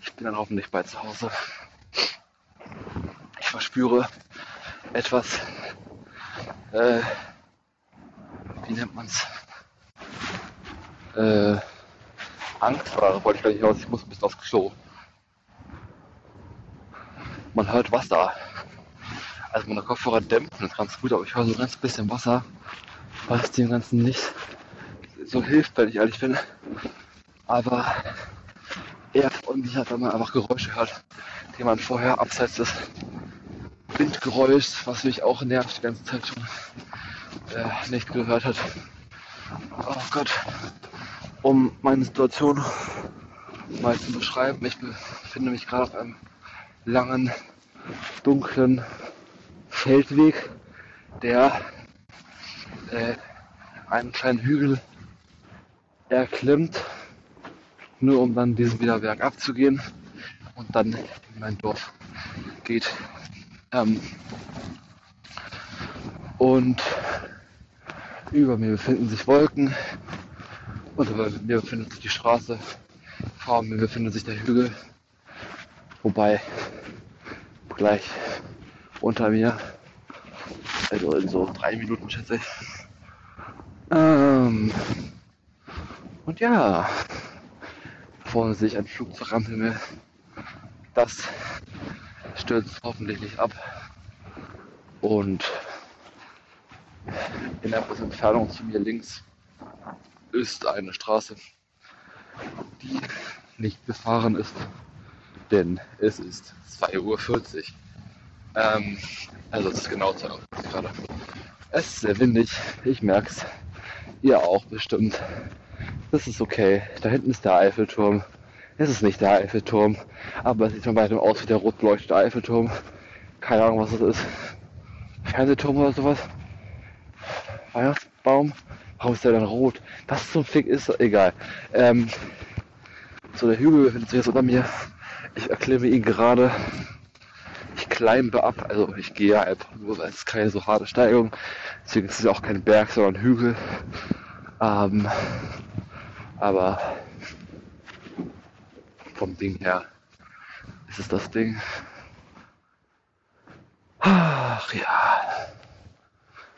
S1: ich bin dann hoffentlich bald zu Hause. Ich verspüre etwas, äh, wie nennt man's? Äh, Angst, oder wollte ich gar nicht raus, ich muss ein bisschen aufs Klo. man hört Wasser. Also meine Kopfhörer dämpfen das ganz gut, aber ich höre so ein ganz bisschen Wasser, was dem Ganzen nicht so hilft, wenn ich ehrlich bin. Aber eher freundlicher, wenn man einfach Geräusche hört, die man vorher abseits des Windgeräuschs, was mich auch nervt, die ganze Zeit schon äh, nicht gehört hat. Oh Gott, um meine Situation mal zu beschreiben, ich befinde mich gerade auf einem langen, dunklen Feldweg, der äh, einen kleinen Hügel erklimmt, nur um dann diesen wieder bergab zu gehen und dann in mein Dorf geht. Ähm, und über mir befinden sich Wolken und über mir befindet sich die Straße. Vor mir befindet sich der Hügel. Wobei gleich unter mir, also in so drei Minuten schätze ich. Ähm, und ja, vorne sehe ich ein Flugzeug am Himmel. Das stürzt hoffentlich nicht ab. Und in der Entfernung zu mir links ist eine Straße, die nicht befahren ist, denn es ist 2.40 Uhr. Ähm, also es ist genau 2.40 Uhr gerade. Es ist sehr windig, ich merke es. Ihr auch bestimmt. Das ist okay. Da hinten ist der Eiffelturm. Es ist nicht der Eiffelturm, aber es sieht von weitem aus wie der rot beleuchtete Eiffelturm. Keine Ahnung, was das ist. Fernsehturm oder sowas. Weihnachtsbaum. Warum ist der dann rot? Was zum Fick ist, egal. Ähm, so, der Hügel befindet sich jetzt unter mir. Ich erklimme ihn gerade. Climbe ab, also ich gehe einfach nur, es ist keine so harte Steigung. Deswegen ist es auch kein Berg, sondern Hügel. Ähm, aber vom Ding her ist es das Ding. Ach ja.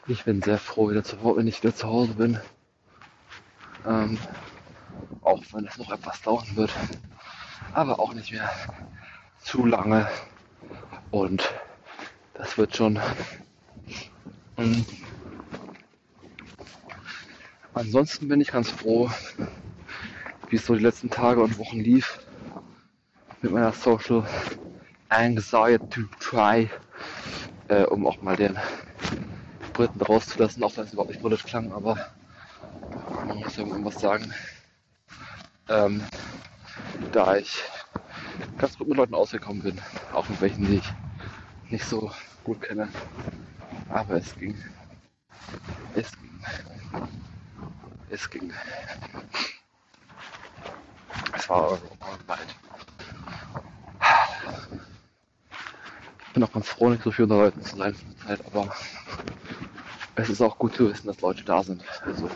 S1: Ich bin sehr froh, wieder zu, wenn ich wieder zu Hause bin. Ähm, auch wenn es noch etwas dauern wird. Aber auch nicht mehr zu lange. Und das wird schon. Ähm, ansonsten bin ich ganz froh, wie es so die letzten Tage und Wochen lief mit meiner Social Anxiety to Try, äh, um auch mal den Briten rauszulassen, auch wenn es überhaupt nicht britisch klang, aber man muss ja irgendwas sagen. Ähm, da ich ganz gut mit Leuten ausgekommen bin, auch mit welchen, die ich nicht so gut kenne. Aber es ging. Es ging. Es ging. Es war weit. Ich bin auch ganz froh, nicht so viel unter Leuten zu sein Zeit, aber es ist auch gut zu wissen, dass Leute da sind. Also,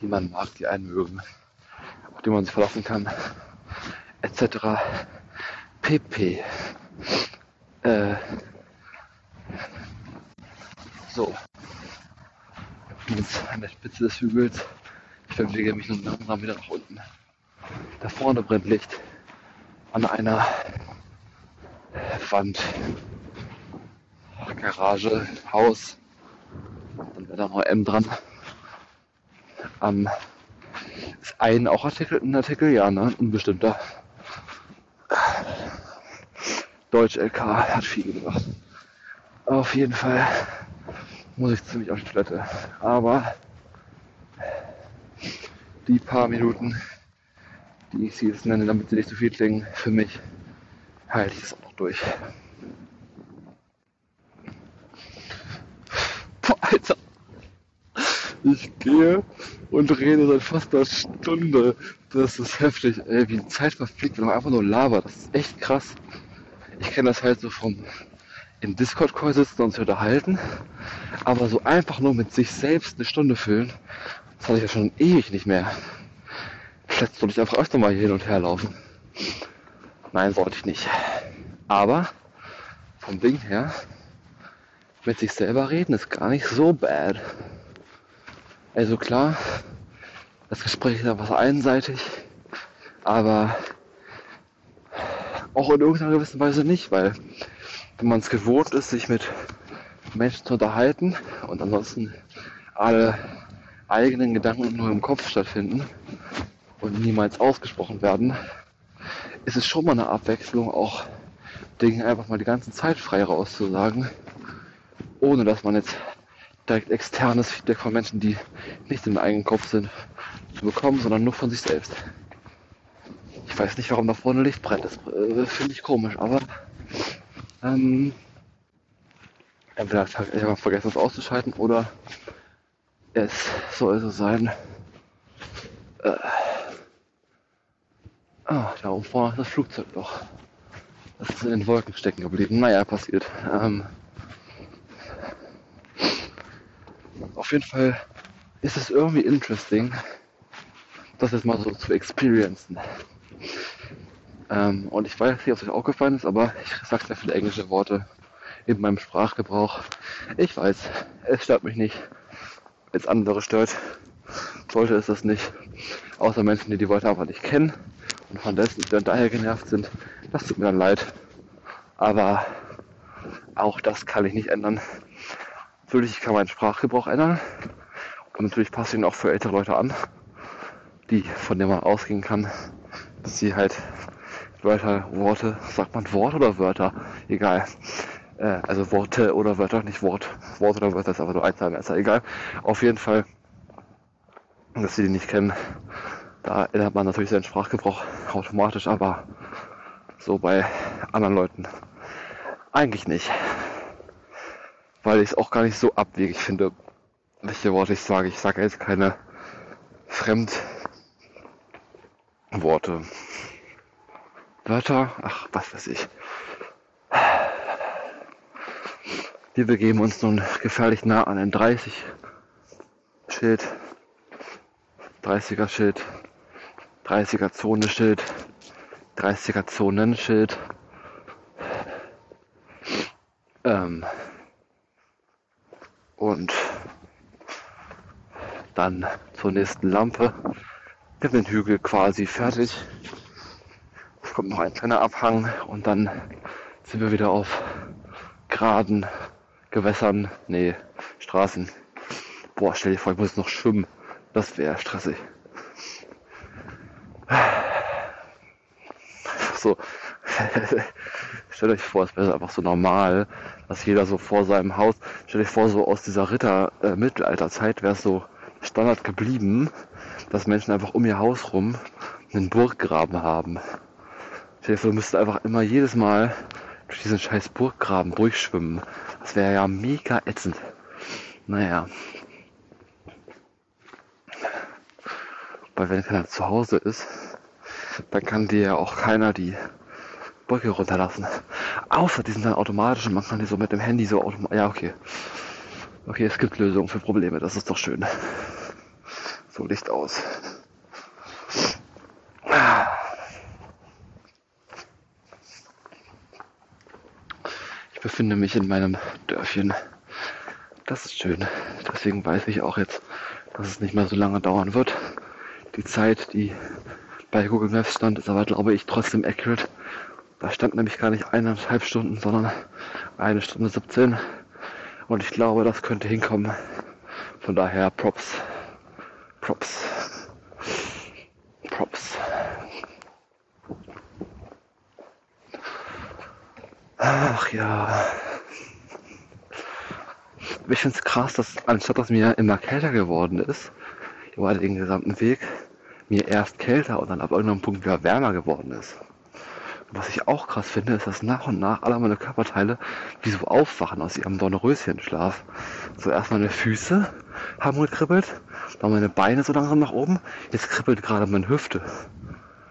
S1: die man mag, die einen mögen, auf die man sich verlassen kann, etc. pp. Äh, so. Jetzt an der Spitze des Hügels. Ich bewege mich nun langsam wieder nach unten. Da vorne brennt Licht an einer Wand. Garage, Haus. Dann wäre da noch M dran. Ähm, ist ein auch Artikel, ein Artikel, ja, ne? Unbestimmter. Deutsch LK hat viel gemacht. Auf jeden Fall muss ich ziemlich auf die Toilette. Aber die paar Minuten die ich sie jetzt nenne, damit sie nicht zu viel klingen, für mich halte ich das auch noch durch. Boah, Alter. Ich gehe und rede seit fast einer Stunde. Das ist heftig, ey, wie die Zeit verfliegt, wenn man einfach nur labert. Das ist echt krass. Ich kenne das halt so vom in Discord-Call sitzen und sich unterhalten. Aber so einfach nur mit sich selbst eine Stunde füllen, das hatte ich ja schon ewig nicht mehr. Vielleicht sollte ich einfach öfter mal hier hin und her laufen. Nein, sollte ich nicht. Aber vom Ding her, mit sich selber reden ist gar nicht so bad. Also klar, das Gespräch ist etwas einseitig, aber auch in irgendeiner gewissen Weise nicht, weil wenn man es gewohnt ist, sich mit Menschen zu unterhalten und ansonsten alle eigenen Gedanken nur im Kopf stattfinden und niemals ausgesprochen werden, ist es schon mal eine Abwechslung, auch Dinge einfach mal die ganze Zeit frei rauszusagen, ohne dass man jetzt direkt externes Feedback von Menschen, die nicht im eigenen Kopf sind, zu bekommen, sondern nur von sich selbst. Ich weiß nicht, warum da vorne Licht brennt. Das äh, finde ich komisch, aber ähm, entweder ich habe vergessen, es auszuschalten oder es soll so sein. Äh, ah, da oben vorne ist das Flugzeug doch. Das ist in den Wolken stecken geblieben. Naja, passiert. Ähm, auf jeden Fall ist es irgendwie interesting, das jetzt mal so zu experiencen. Ähm, und ich weiß nicht, ob es euch aufgefallen ist, aber ich sage sehr viele englische Worte in meinem Sprachgebrauch. Ich weiß, es stört mich nicht. Wenn es andere stört, sollte es das nicht. Außer Menschen, die die Worte einfach nicht kennen und von dessen dann daher genervt sind. Das tut mir dann leid. Aber auch das kann ich nicht ändern. Natürlich, ich kann meinen Sprachgebrauch ändern. Und natürlich passt ihn auch für ältere Leute an, die, von denen man ausgehen kann, dass sie halt Wörter, Worte, sagt man Wort oder Wörter? Egal. Äh, also Worte oder Wörter, nicht Wort. Wort oder Wörter ist aber nur Einzahlmesser, egal. Auf jeden Fall, dass sie die nicht kennen. Da ändert man natürlich seinen Sprachgebrauch automatisch, aber so bei anderen Leuten eigentlich nicht. Weil ich es auch gar nicht so abwegig finde, welche Worte ich sage. Ich sage jetzt keine Fremdworte. Wörter, ach, was weiß ich. Wir begeben uns nun gefährlich nah an ein 30 Schild, 30er Schild, 30er Zone Schild, 30er Zonenschild. Ähm, und dann zur nächsten Lampe. Wir haben den Hügel quasi fertig kommt noch ein kleiner Abhang und dann sind wir wieder auf geraden Gewässern, nee, Straßen. Boah, stell dir vor, ich muss noch schwimmen. Das wäre stressig. So, stellt euch vor, es wäre einfach so normal, dass jeder so vor seinem Haus, stellt euch vor, so aus dieser Ritter-Mittelalterzeit äh, wäre es so Standard geblieben, dass Menschen einfach um ihr Haus rum einen Burggraben haben. Stell dir vor, du einfach immer jedes Mal durch diesen scheiß Burggraben durchschwimmen. Das wäre ja mega ätzend. Naja. Weil wenn keiner zu Hause ist, dann kann dir ja auch keiner die Brücke runterlassen. Außer die sind dann automatisch und man kann die so mit dem Handy so automatisch. Ja, okay. Okay, es gibt Lösungen für Probleme, das ist doch schön. So Licht aus. befinde mich in meinem Dörfchen. Das ist schön. Deswegen weiß ich auch jetzt, dass es nicht mehr so lange dauern wird. Die Zeit, die bei Google Maps stand, ist aber, glaube ich, trotzdem accurate. Da stand nämlich gar nicht eineinhalb Stunden, sondern eine Stunde 17. Und ich glaube, das könnte hinkommen. Von daher Props. Props. Props. Ach ja. Ich finde es krass, dass anstatt dass mir immer kälter geworden ist, über den gesamten Weg, mir erst kälter und dann ab irgendeinem Punkt wieder wärmer geworden ist. Was ich auch krass finde, ist, dass nach und nach alle meine Körperteile wie so aufwachen aus ihrem Dornröschenschlaf. So erst meine Füße haben gekribbelt, dann meine Beine so langsam nach oben, jetzt kribbelt gerade meine Hüfte.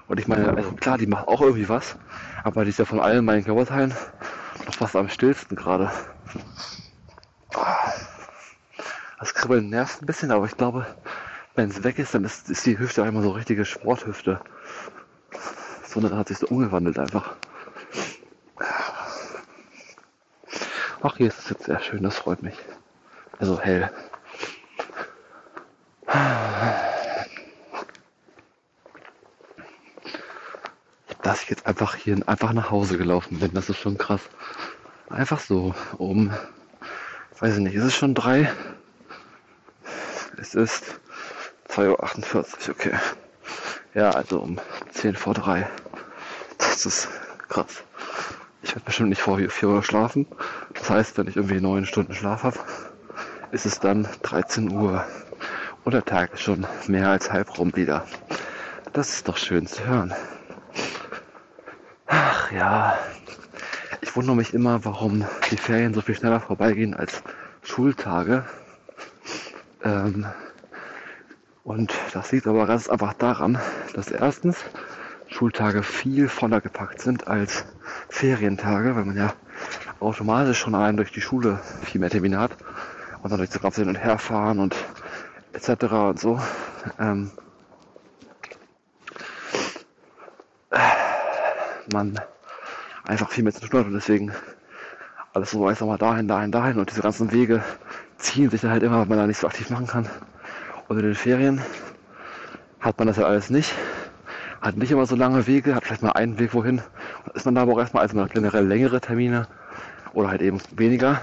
S1: Und ich meine, also klar, die macht auch irgendwie was, aber die ist ja von allen meinen Körperteilen noch fast am stillsten gerade. Das Kribbeln nervt ein bisschen, aber ich glaube, wenn es weg ist, dann ist, ist die Hüfte einmal so richtige Sporthüfte. Sondern hat sich so umgewandelt einfach. Ach, hier ist es jetzt sehr schön, das freut mich. Also hell dass ich jetzt einfach hier einfach nach Hause gelaufen bin. Das ist schon krass. Einfach so, um, weiß ich nicht, ist es schon drei? Es ist 2.48 Uhr, okay. Ja, also um 10 vor drei. Das ist krass. Ich werde bestimmt nicht vor 4 Uhr schlafen. Das heißt, wenn ich irgendwie 9 Stunden Schlaf habe, ist es dann 13 Uhr. Und der Tag ist schon mehr als halb rum wieder. Das ist doch schön zu hören. Ja, ich wundere mich immer, warum die Ferien so viel schneller vorbeigehen als Schultage. Ähm, und das liegt aber ganz einfach daran, dass erstens Schultage viel voller gepackt sind als Ferientage, weil man ja automatisch schon allein durch die Schule viel mehr Termine hat und dann durch das ganze Hin und Herfahren und etc. und so. Ähm, man einfach viel mehr zu tun hat und deswegen alles so einfach mal dahin, dahin, dahin und diese ganzen Wege ziehen sich dann halt immer, weil man da nicht so aktiv machen kann. Und in den Ferien hat man das ja alles nicht, hat nicht immer so lange Wege, hat vielleicht mal einen Weg wohin, ist man da aber auch erstmal, also man hat generell längere Termine oder halt eben weniger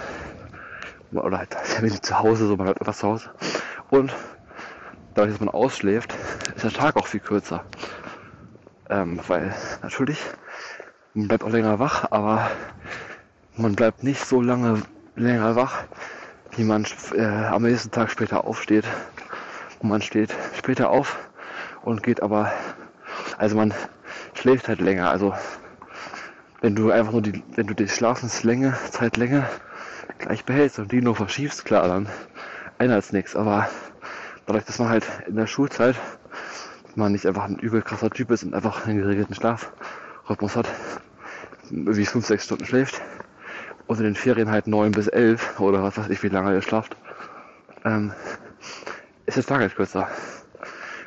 S1: oder halt Termine zu Hause, so man hat etwas zu Hause und dadurch, dass man ausschläft, ist der Tag auch viel kürzer. Ähm, weil natürlich man bleibt auch länger wach, aber man bleibt nicht so lange länger wach, wie man äh, am nächsten Tag später aufsteht. Und man steht später auf und geht aber, also man schläft halt länger. Also wenn du einfach nur die, wenn du die Schlafenslänge, Zeitlänge gleich behältst und die nur verschiebst, klar, dann ändert es nichts. Aber dadurch, dass man halt in der Schulzeit man nicht einfach ein übel krasser Typ ist und einfach einen geregelten Schlafrhythmus hat, wie fünf, sechs Stunden schläft und in den Ferien halt neun bis elf oder was weiß ich, wie lange ihr schlaft, ähm, ist der Tag halt kürzer.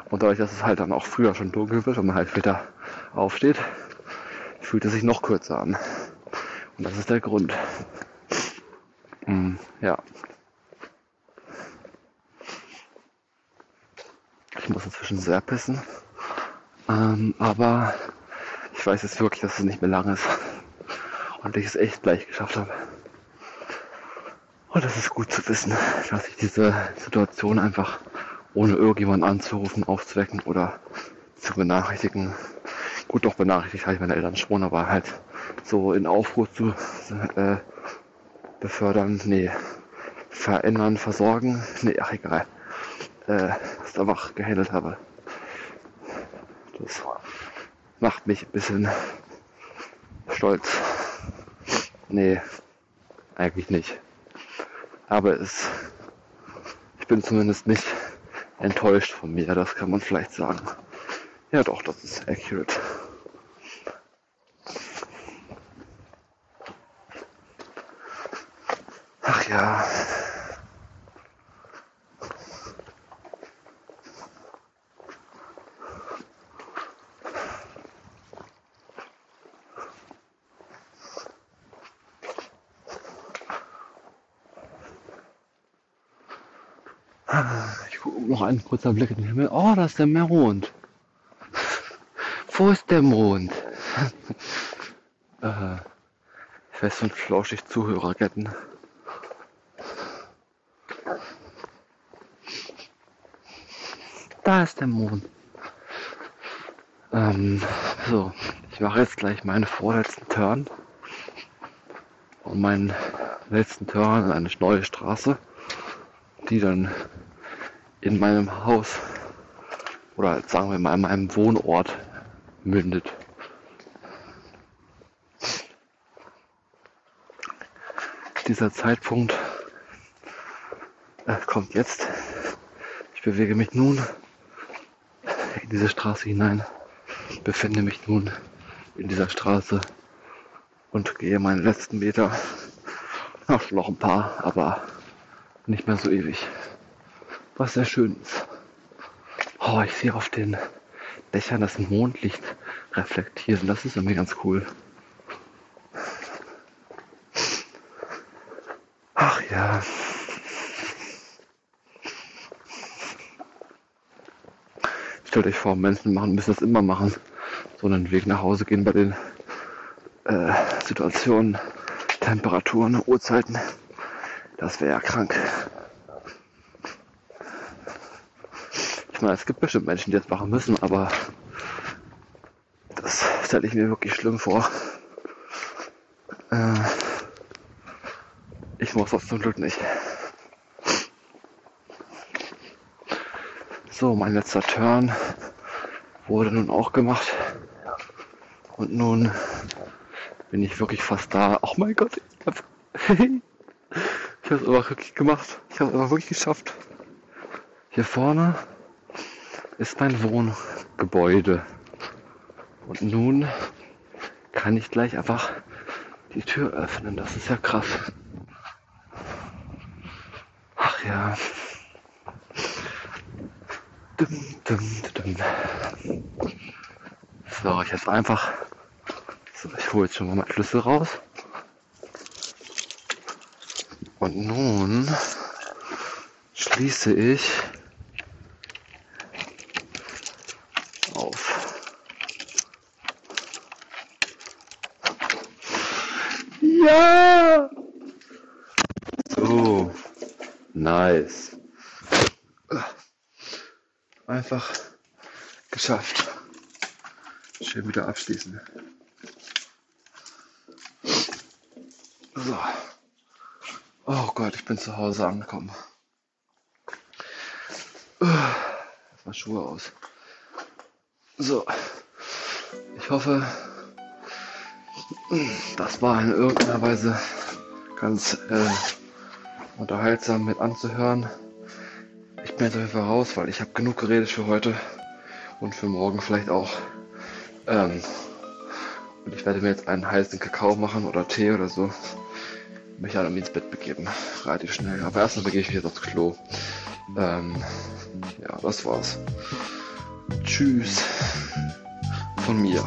S1: Und dadurch, dass es halt dann auch früher schon dunkel wird und man halt später aufsteht, fühlt es sich noch kürzer an. Und das ist der Grund. Mm, ja. Ich muss inzwischen sehr pissen. Ähm, aber ich weiß jetzt wirklich, dass es nicht mehr lang ist. Und ich es echt gleich geschafft habe. Und das ist gut zu wissen, dass ich diese Situation einfach ohne irgendjemanden anzurufen, aufzuwecken oder zu benachrichtigen. Gut, doch benachrichtigt habe ich meine Eltern schon, aber halt so in Aufruhr zu äh, befördern, nee, verändern, versorgen, nee, ach egal. Äh, das einfach gehandelt habe. Das macht mich ein bisschen stolz. Nee, eigentlich nicht. Aber es, ich bin zumindest nicht enttäuscht von mir, das kann man vielleicht sagen. Ja doch, das ist accurate. Ach ja. Noch ein kurzer Blick in den Himmel. Oh, da ist der Mond. Wo ist der Mond? äh, fest und flauschig Zuhörerketten. Da ist der Mond. Ähm, so, ich mache jetzt gleich meinen vorletzten Turn. Und meinen letzten Turn in eine neue Straße, die dann in meinem Haus oder sagen wir mal in meinem Wohnort mündet. Dieser Zeitpunkt äh, kommt jetzt. Ich bewege mich nun in diese Straße hinein, befinde mich nun in dieser Straße und gehe meine letzten Meter. Ach, noch ein paar, aber nicht mehr so ewig was sehr schön ist. Oh, ich sehe auf den Dächern das Mondlicht reflektieren. Das ist irgendwie ganz cool. Ach ja. Stellt euch vor, Menschen machen, müssen das immer machen. So einen Weg nach Hause gehen bei den äh, Situationen, Temperaturen, Uhrzeiten. Das wäre ja krank. Meine, es gibt bestimmt Menschen, die das machen müssen, aber das stelle ich mir wirklich schlimm vor. Äh, ich muss das zum Glück nicht. So, mein letzter Turn wurde nun auch gemacht. Und nun bin ich wirklich fast da. Oh mein Gott, ich hab's, ich hab's aber wirklich gemacht. Ich hab's aber wirklich geschafft. Hier vorne ist mein Wohngebäude. Und nun kann ich gleich einfach die Tür öffnen. Das ist ja krass. Ach ja. Dum, dum, dum. So, ich jetzt einfach. So, ich hole jetzt schon mal meinen Schlüssel raus. Und nun schließe ich auf. Ja! So, nice. Einfach geschafft. Schön wieder abschließen. So. Oh Gott, ich bin zu Hause angekommen. Erstmal Schuhe aus. So. Ich hoffe, das war in irgendeiner Weise ganz äh, unterhaltsam mit anzuhören. Auf jeden Fall raus, weil ich habe genug geredet für heute und für morgen vielleicht auch. Ähm, und ich werde mir jetzt einen heißen Kakao machen oder Tee oder so. Mich dann ins Bett begeben. Relativ schnell. Aber erstmal begebe ich mich jetzt aufs Klo. Ähm, ja, das war's. Tschüss. Von mir.